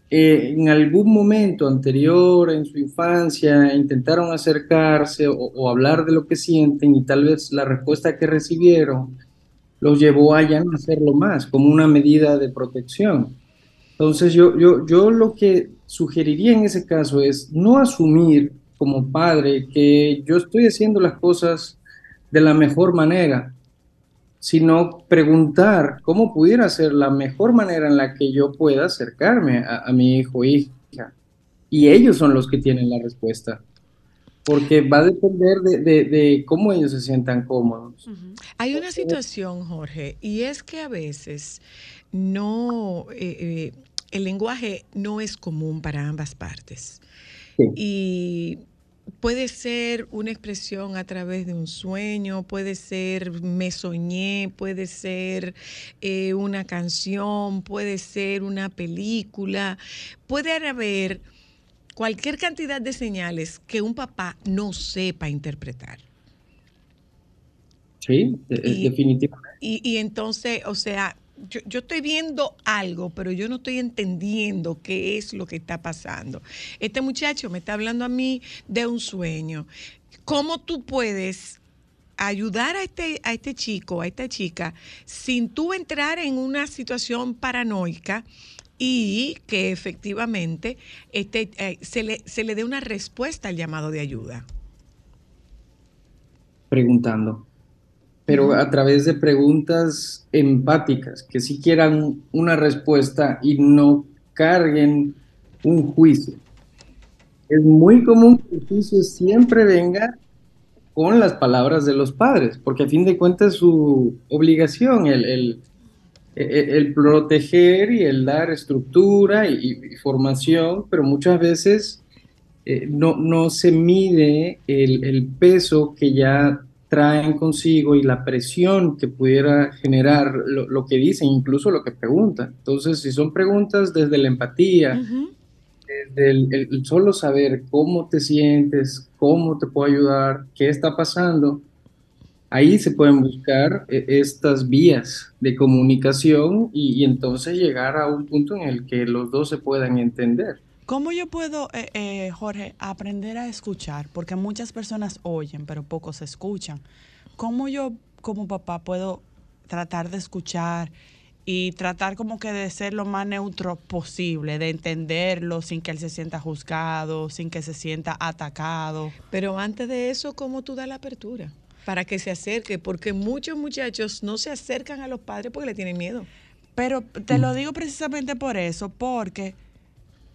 Speaker 20: eh, en algún momento anterior en su infancia intentaron acercarse o, hablar de lo que sienten y tal vez la respuesta que recibieron los llevó a ya no hacerlo más como una medida de protección. Entonces yo, yo, yo lo que sugeriría en ese caso es no asumir como padre que yo estoy haciendo las cosas de la mejor manera, sino preguntar cómo pudiera ser la mejor manera en la que yo pueda acercarme a, a mi hijo o hija. Y ellos son los que tienen la respuesta, porque va a depender de, de- de cómo ellos se sientan cómodos.
Speaker 1: Hay una situación, Jorge, y es que a veces no, eh, eh, el lenguaje no es común para ambas partes. Y puede ser una expresión a través de un sueño, puede ser me soñé, puede ser eh, una canción, puede ser una película, puede haber cualquier cantidad de señales que un papá no sepa interpretar.
Speaker 20: Sí, de-
Speaker 1: Y-
Speaker 20: definitivamente.
Speaker 1: Y, y entonces, o sea, yo, estoy viendo algo, pero yo no estoy entendiendo qué es lo que está pasando. Este muchacho me está hablando a mí de un sueño. ¿Cómo tú puedes ayudar a este, a este chico, a esta chica, sin tú entrar en una situación paranoica? y que efectivamente este, eh, se, le, se le dé una respuesta al llamado de ayuda.
Speaker 20: preguntando, pero a través de preguntas empáticas, que sí quieran una respuesta y no carguen un juicio. Es muy común que el juicio siempre venga con las palabras de los padres, porque a fin de cuentas es su obligación el, el- el- el proteger y el dar estructura y, y formación, pero muchas veces eh, no, no se mide el, el peso que ya traen consigo y la presión que pudiera generar lo, lo que dicen, incluso lo que preguntan. Entonces, si son preguntas desde la empatía, desde el, el- el solo saber cómo te sientes, cómo te puedo ayudar, qué está pasando, ahí se pueden buscar eh, estas vías de comunicación y, y entonces llegar a un punto en el que los dos se puedan entender.
Speaker 2: ¿Cómo yo puedo, eh, eh, Jorge, aprender a escuchar? Porque muchas personas oyen, pero pocos escuchan. ¿Cómo yo, como papá, puedo tratar de escuchar y tratar como que de ser lo más neutro posible, de entenderlo sin que él se sienta juzgado, sin que se sienta atacado?
Speaker 1: Pero antes de eso, ¿cómo tú das la apertura? Para que se acerque, porque muchos muchachos no se acercan a los padres porque le tienen miedo.
Speaker 2: Pero te lo digo precisamente por eso, porque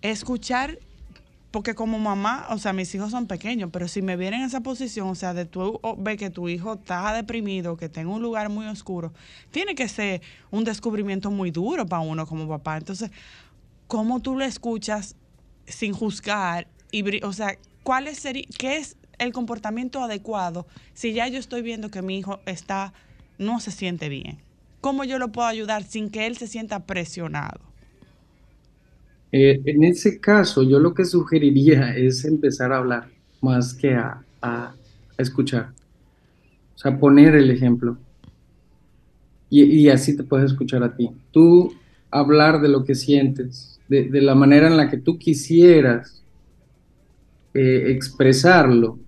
Speaker 2: escuchar, porque como mamá, o sea, mis hijos son pequeños, pero si me vienen en esa posición, o sea, de tú ver que tu hijo está deprimido, que está en un lugar muy oscuro, tiene que ser un descubrimiento muy duro para uno como papá. Entonces, ¿cómo tú lo escuchas sin juzgar? Y, o sea, ¿cuál es, ¿qué es el comportamiento adecuado si ya yo estoy viendo que mi hijo está, no se siente bien? ¿Cómo yo lo puedo ayudar sin que él se sienta presionado?
Speaker 20: Eh, en ese caso, yo lo que sugeriría es empezar a hablar más que a, a- a escuchar. O sea, poner el ejemplo. Y, y así te puedes escuchar a ti. Tú hablar de lo que sientes, de, de la manera en la que tú quisieras eh, expresarlo.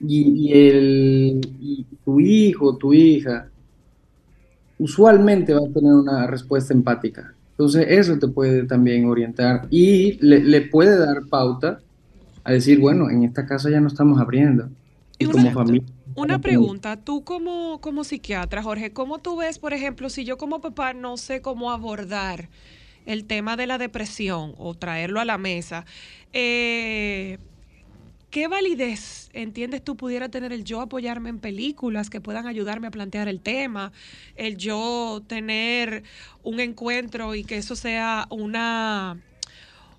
Speaker 20: Y, el, y tu hijo, tu hija, usualmente va a tener una respuesta empática. Entonces eso te puede también orientar y le, le puede dar pauta a decir, bueno, en esta casa ya no estamos abriendo. Y como familia.
Speaker 14: Una pregunta, tú como, como psiquiatra, Jorge, ¿cómo tú ves, por ejemplo, si yo como papá no sé cómo abordar el tema de la depresión o traerlo a la mesa, eh, ¿qué validez entiendes tú pudiera tener el yo apoyarme en películas que puedan ayudarme a plantear el tema, el yo tener un encuentro y que eso sea una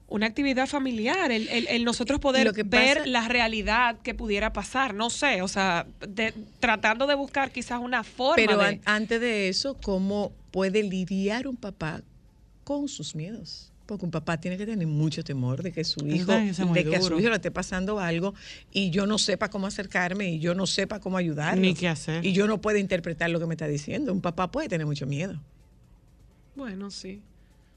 Speaker 14: una actividad familiar, el, el- el nosotros poder
Speaker 1: que
Speaker 14: ver
Speaker 1: pasa-
Speaker 14: la realidad que pudiera pasar, no sé, o sea, de- tratando de buscar quizás una forma
Speaker 1: Pero
Speaker 14: de...
Speaker 1: antes de eso, ¿cómo puede lidiar un papá con sus miedos? Porque un papá tiene que tener mucho temor de que su hijo, de que a su hijo le esté pasando algo y yo no sepa cómo acercarme y yo no sepa cómo ayudarlo.
Speaker 2: Ni qué hacer.
Speaker 1: Y yo no puedo interpretar lo que me está diciendo. Un papá puede tener mucho miedo.
Speaker 14: Bueno, sí.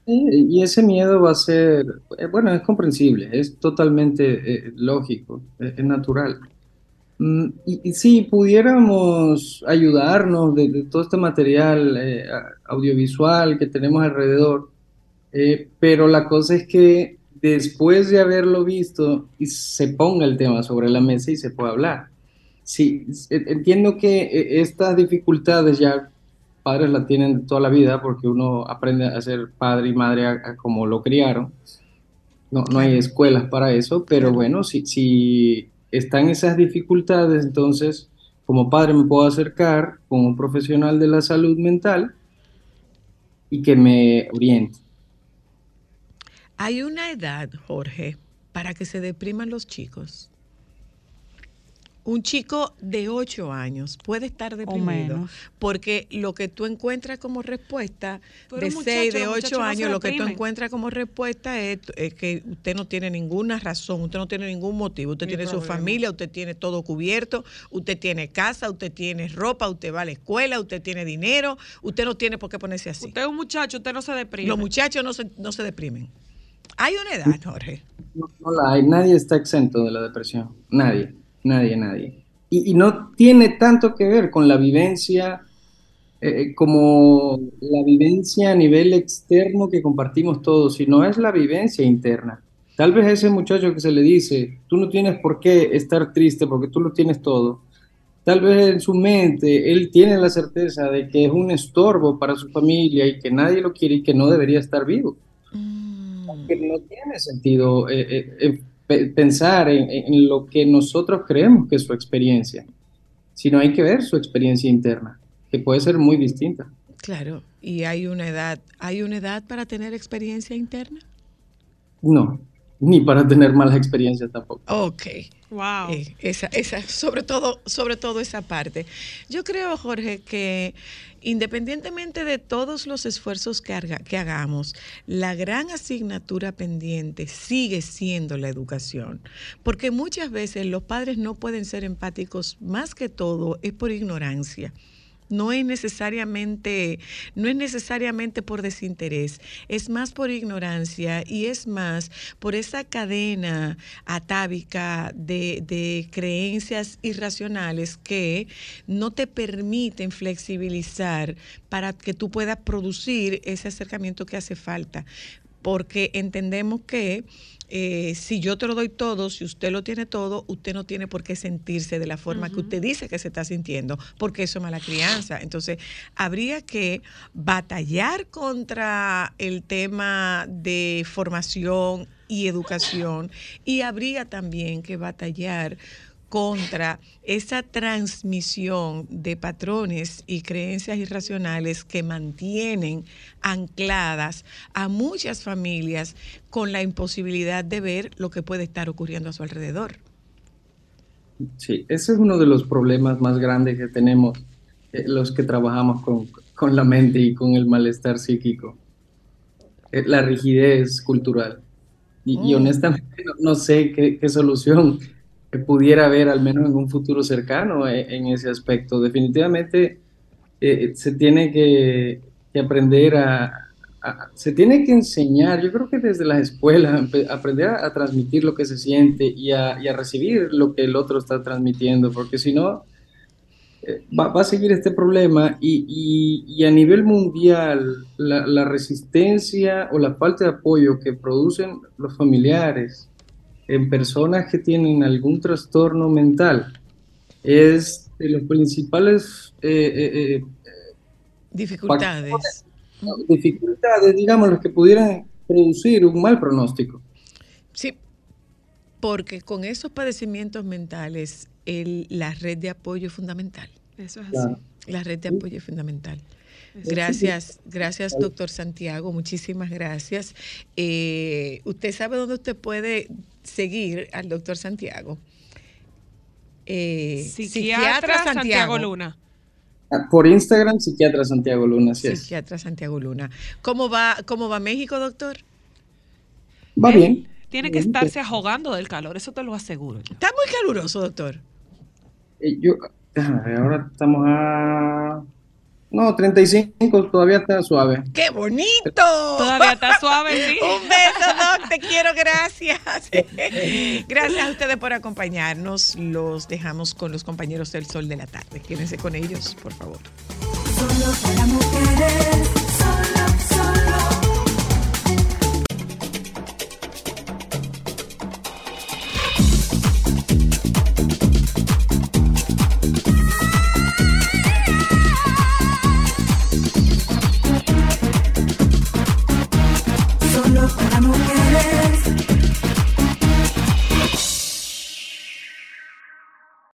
Speaker 20: Y ese miedo va a ser, eh, bueno, es comprensible, es totalmente eh, lógico, es, es natural. Mm, Y, y si pudiéramos ayudarnos de, de todo este material eh, audiovisual que tenemos alrededor, eh, pero la cosa es que después de haberlo visto y se ponga el tema sobre la mesa y se pueda hablar. Sí, e- entiendo que eh, estas dificultades ya padres la tienen toda la vida porque uno aprende a ser padre y madre a- a como lo criaron. No, no hay escuelas para eso, pero bueno, si, si están esas dificultades, entonces como padre me puedo acercar con un profesional de la salud mental y que me oriente.
Speaker 1: Hay una edad, Jorge, para que se depriman los chicos. Un chico de 8 años puede estar deprimido porque lo que tú encuentras como respuesta
Speaker 14: Pero,
Speaker 1: de
Speaker 14: muchacho,
Speaker 1: 6, de
Speaker 14: los
Speaker 1: 8
Speaker 14: muchachos no se
Speaker 1: años, lo que tú encuentras como respuesta es, es que usted no tiene ninguna razón, usted no tiene ningún motivo, usted tiene su familia, usted tiene todo cubierto, usted tiene casa, usted tiene ropa, usted va a la escuela, usted tiene dinero, usted no tiene por qué ponerse así.
Speaker 14: Usted es un muchacho, usted no se deprime.
Speaker 1: Los muchachos no se, no se deprimen. Hay una edad, Jorge.
Speaker 20: No, no hay, nadie está exento de la depresión, nadie, nadie, nadie. Y, no tiene tanto que ver con la vivencia eh, como la vivencia a nivel externo que compartimos todos, sino es la vivencia interna. Tal vez ese muchacho que se le dice, tú no tienes por qué estar triste porque tú lo tienes todo, tal vez en su mente él tiene la certeza de que es un estorbo para su familia y que nadie lo quiere y que no debería estar vivo. Porque no tiene sentido eh, eh, eh, pe- pensar en, en lo que nosotros creemos que es su experiencia, sino hay que ver su experiencia interna, que puede ser muy distinta.
Speaker 1: Claro, y hay una edad, ¿hay una edad para tener experiencia interna?
Speaker 20: No, ni para tener malas experiencias tampoco.
Speaker 1: Ok.
Speaker 14: Wow.
Speaker 1: Eh, esa, esa, sobre todo, sobre todo esa parte. Yo creo, Jorge, que independientemente de todos los esfuerzos que, haga- que hagamos, la gran asignatura pendiente sigue siendo la educación. Porque muchas veces los padres no pueden ser empáticos, más que todo, es por ignorancia. No es necesariamente, no es necesariamente por desinterés, es más por ignorancia y es más por esa cadena atávica de, de creencias irracionales que no te permiten flexibilizar para que tú puedas producir ese acercamiento que hace falta. Porque entendemos que eh, si yo te lo doy todo, si usted lo tiene todo, usted no tiene por qué sentirse de la forma que usted dice que se está sintiendo, porque eso es mala crianza. Entonces, habría que batallar contra el tema de formación y educación y habría también que batallar contra esa transmisión de patrones y creencias irracionales que mantienen ancladas a muchas familias con la imposibilidad de ver lo que puede estar ocurriendo a su alrededor.
Speaker 20: Sí, ese es uno de los problemas más grandes que tenemos eh, los que trabajamos con, con la mente y con el malestar psíquico. Eh, la rigidez cultural. Y, y
Speaker 1: Mm.
Speaker 20: honestamente no, no sé qué, qué solución que pudiera haber, al menos en un futuro cercano, eh, en ese aspecto. Definitivamente eh, se tiene que, aprender a, se tiene que enseñar, yo creo que desde las escuelas, aprender a, transmitir lo que se siente y a, a recibir lo que el otro está transmitiendo, porque si no, eh, va, a seguir este problema y, y- a nivel mundial, la resistencia o la falta de apoyo que producen los familiares en personas que tienen algún trastorno mental es de los principales eh, eh, eh,
Speaker 1: Dificultades.
Speaker 20: no, dificultades, digamos, las que pudieran producir un mal pronóstico.
Speaker 1: Sí, porque con esos padecimientos mentales, el- la red de apoyo es fundamental.
Speaker 14: Eso es
Speaker 20: Claro.
Speaker 1: La red de apoyo es fundamental. Gracias, gracias, doctor Santiago. Muchísimas gracias. Eh, ¿Usted sabe dónde usted puede seguir al doctor Santiago? Eh,
Speaker 14: Psiquiatra Santiago Luna.
Speaker 20: Ah, Por Instagram, psiquiatra Santiago Luna, así es.
Speaker 1: Psiquiatra Santiago Luna. ¿Cómo va, cómo va México, doctor?
Speaker 20: Va bien.
Speaker 14: Tiene que estarse ahogando del calor, eso te lo aseguro. yo.
Speaker 1: Está muy caluroso, doctor.
Speaker 20: Eh, yo, ahora estamos a... No, 35, todavía está suave.
Speaker 1: ¡Qué bonito!
Speaker 14: Todavía está suave, sí.
Speaker 1: Un beso, Doc, te quiero, gracias. Gracias a ustedes por acompañarnos. Los dejamos con los compañeros del Sol de la Tarde. Quédense con ellos, por favor.
Speaker 21: Solo para mujeres,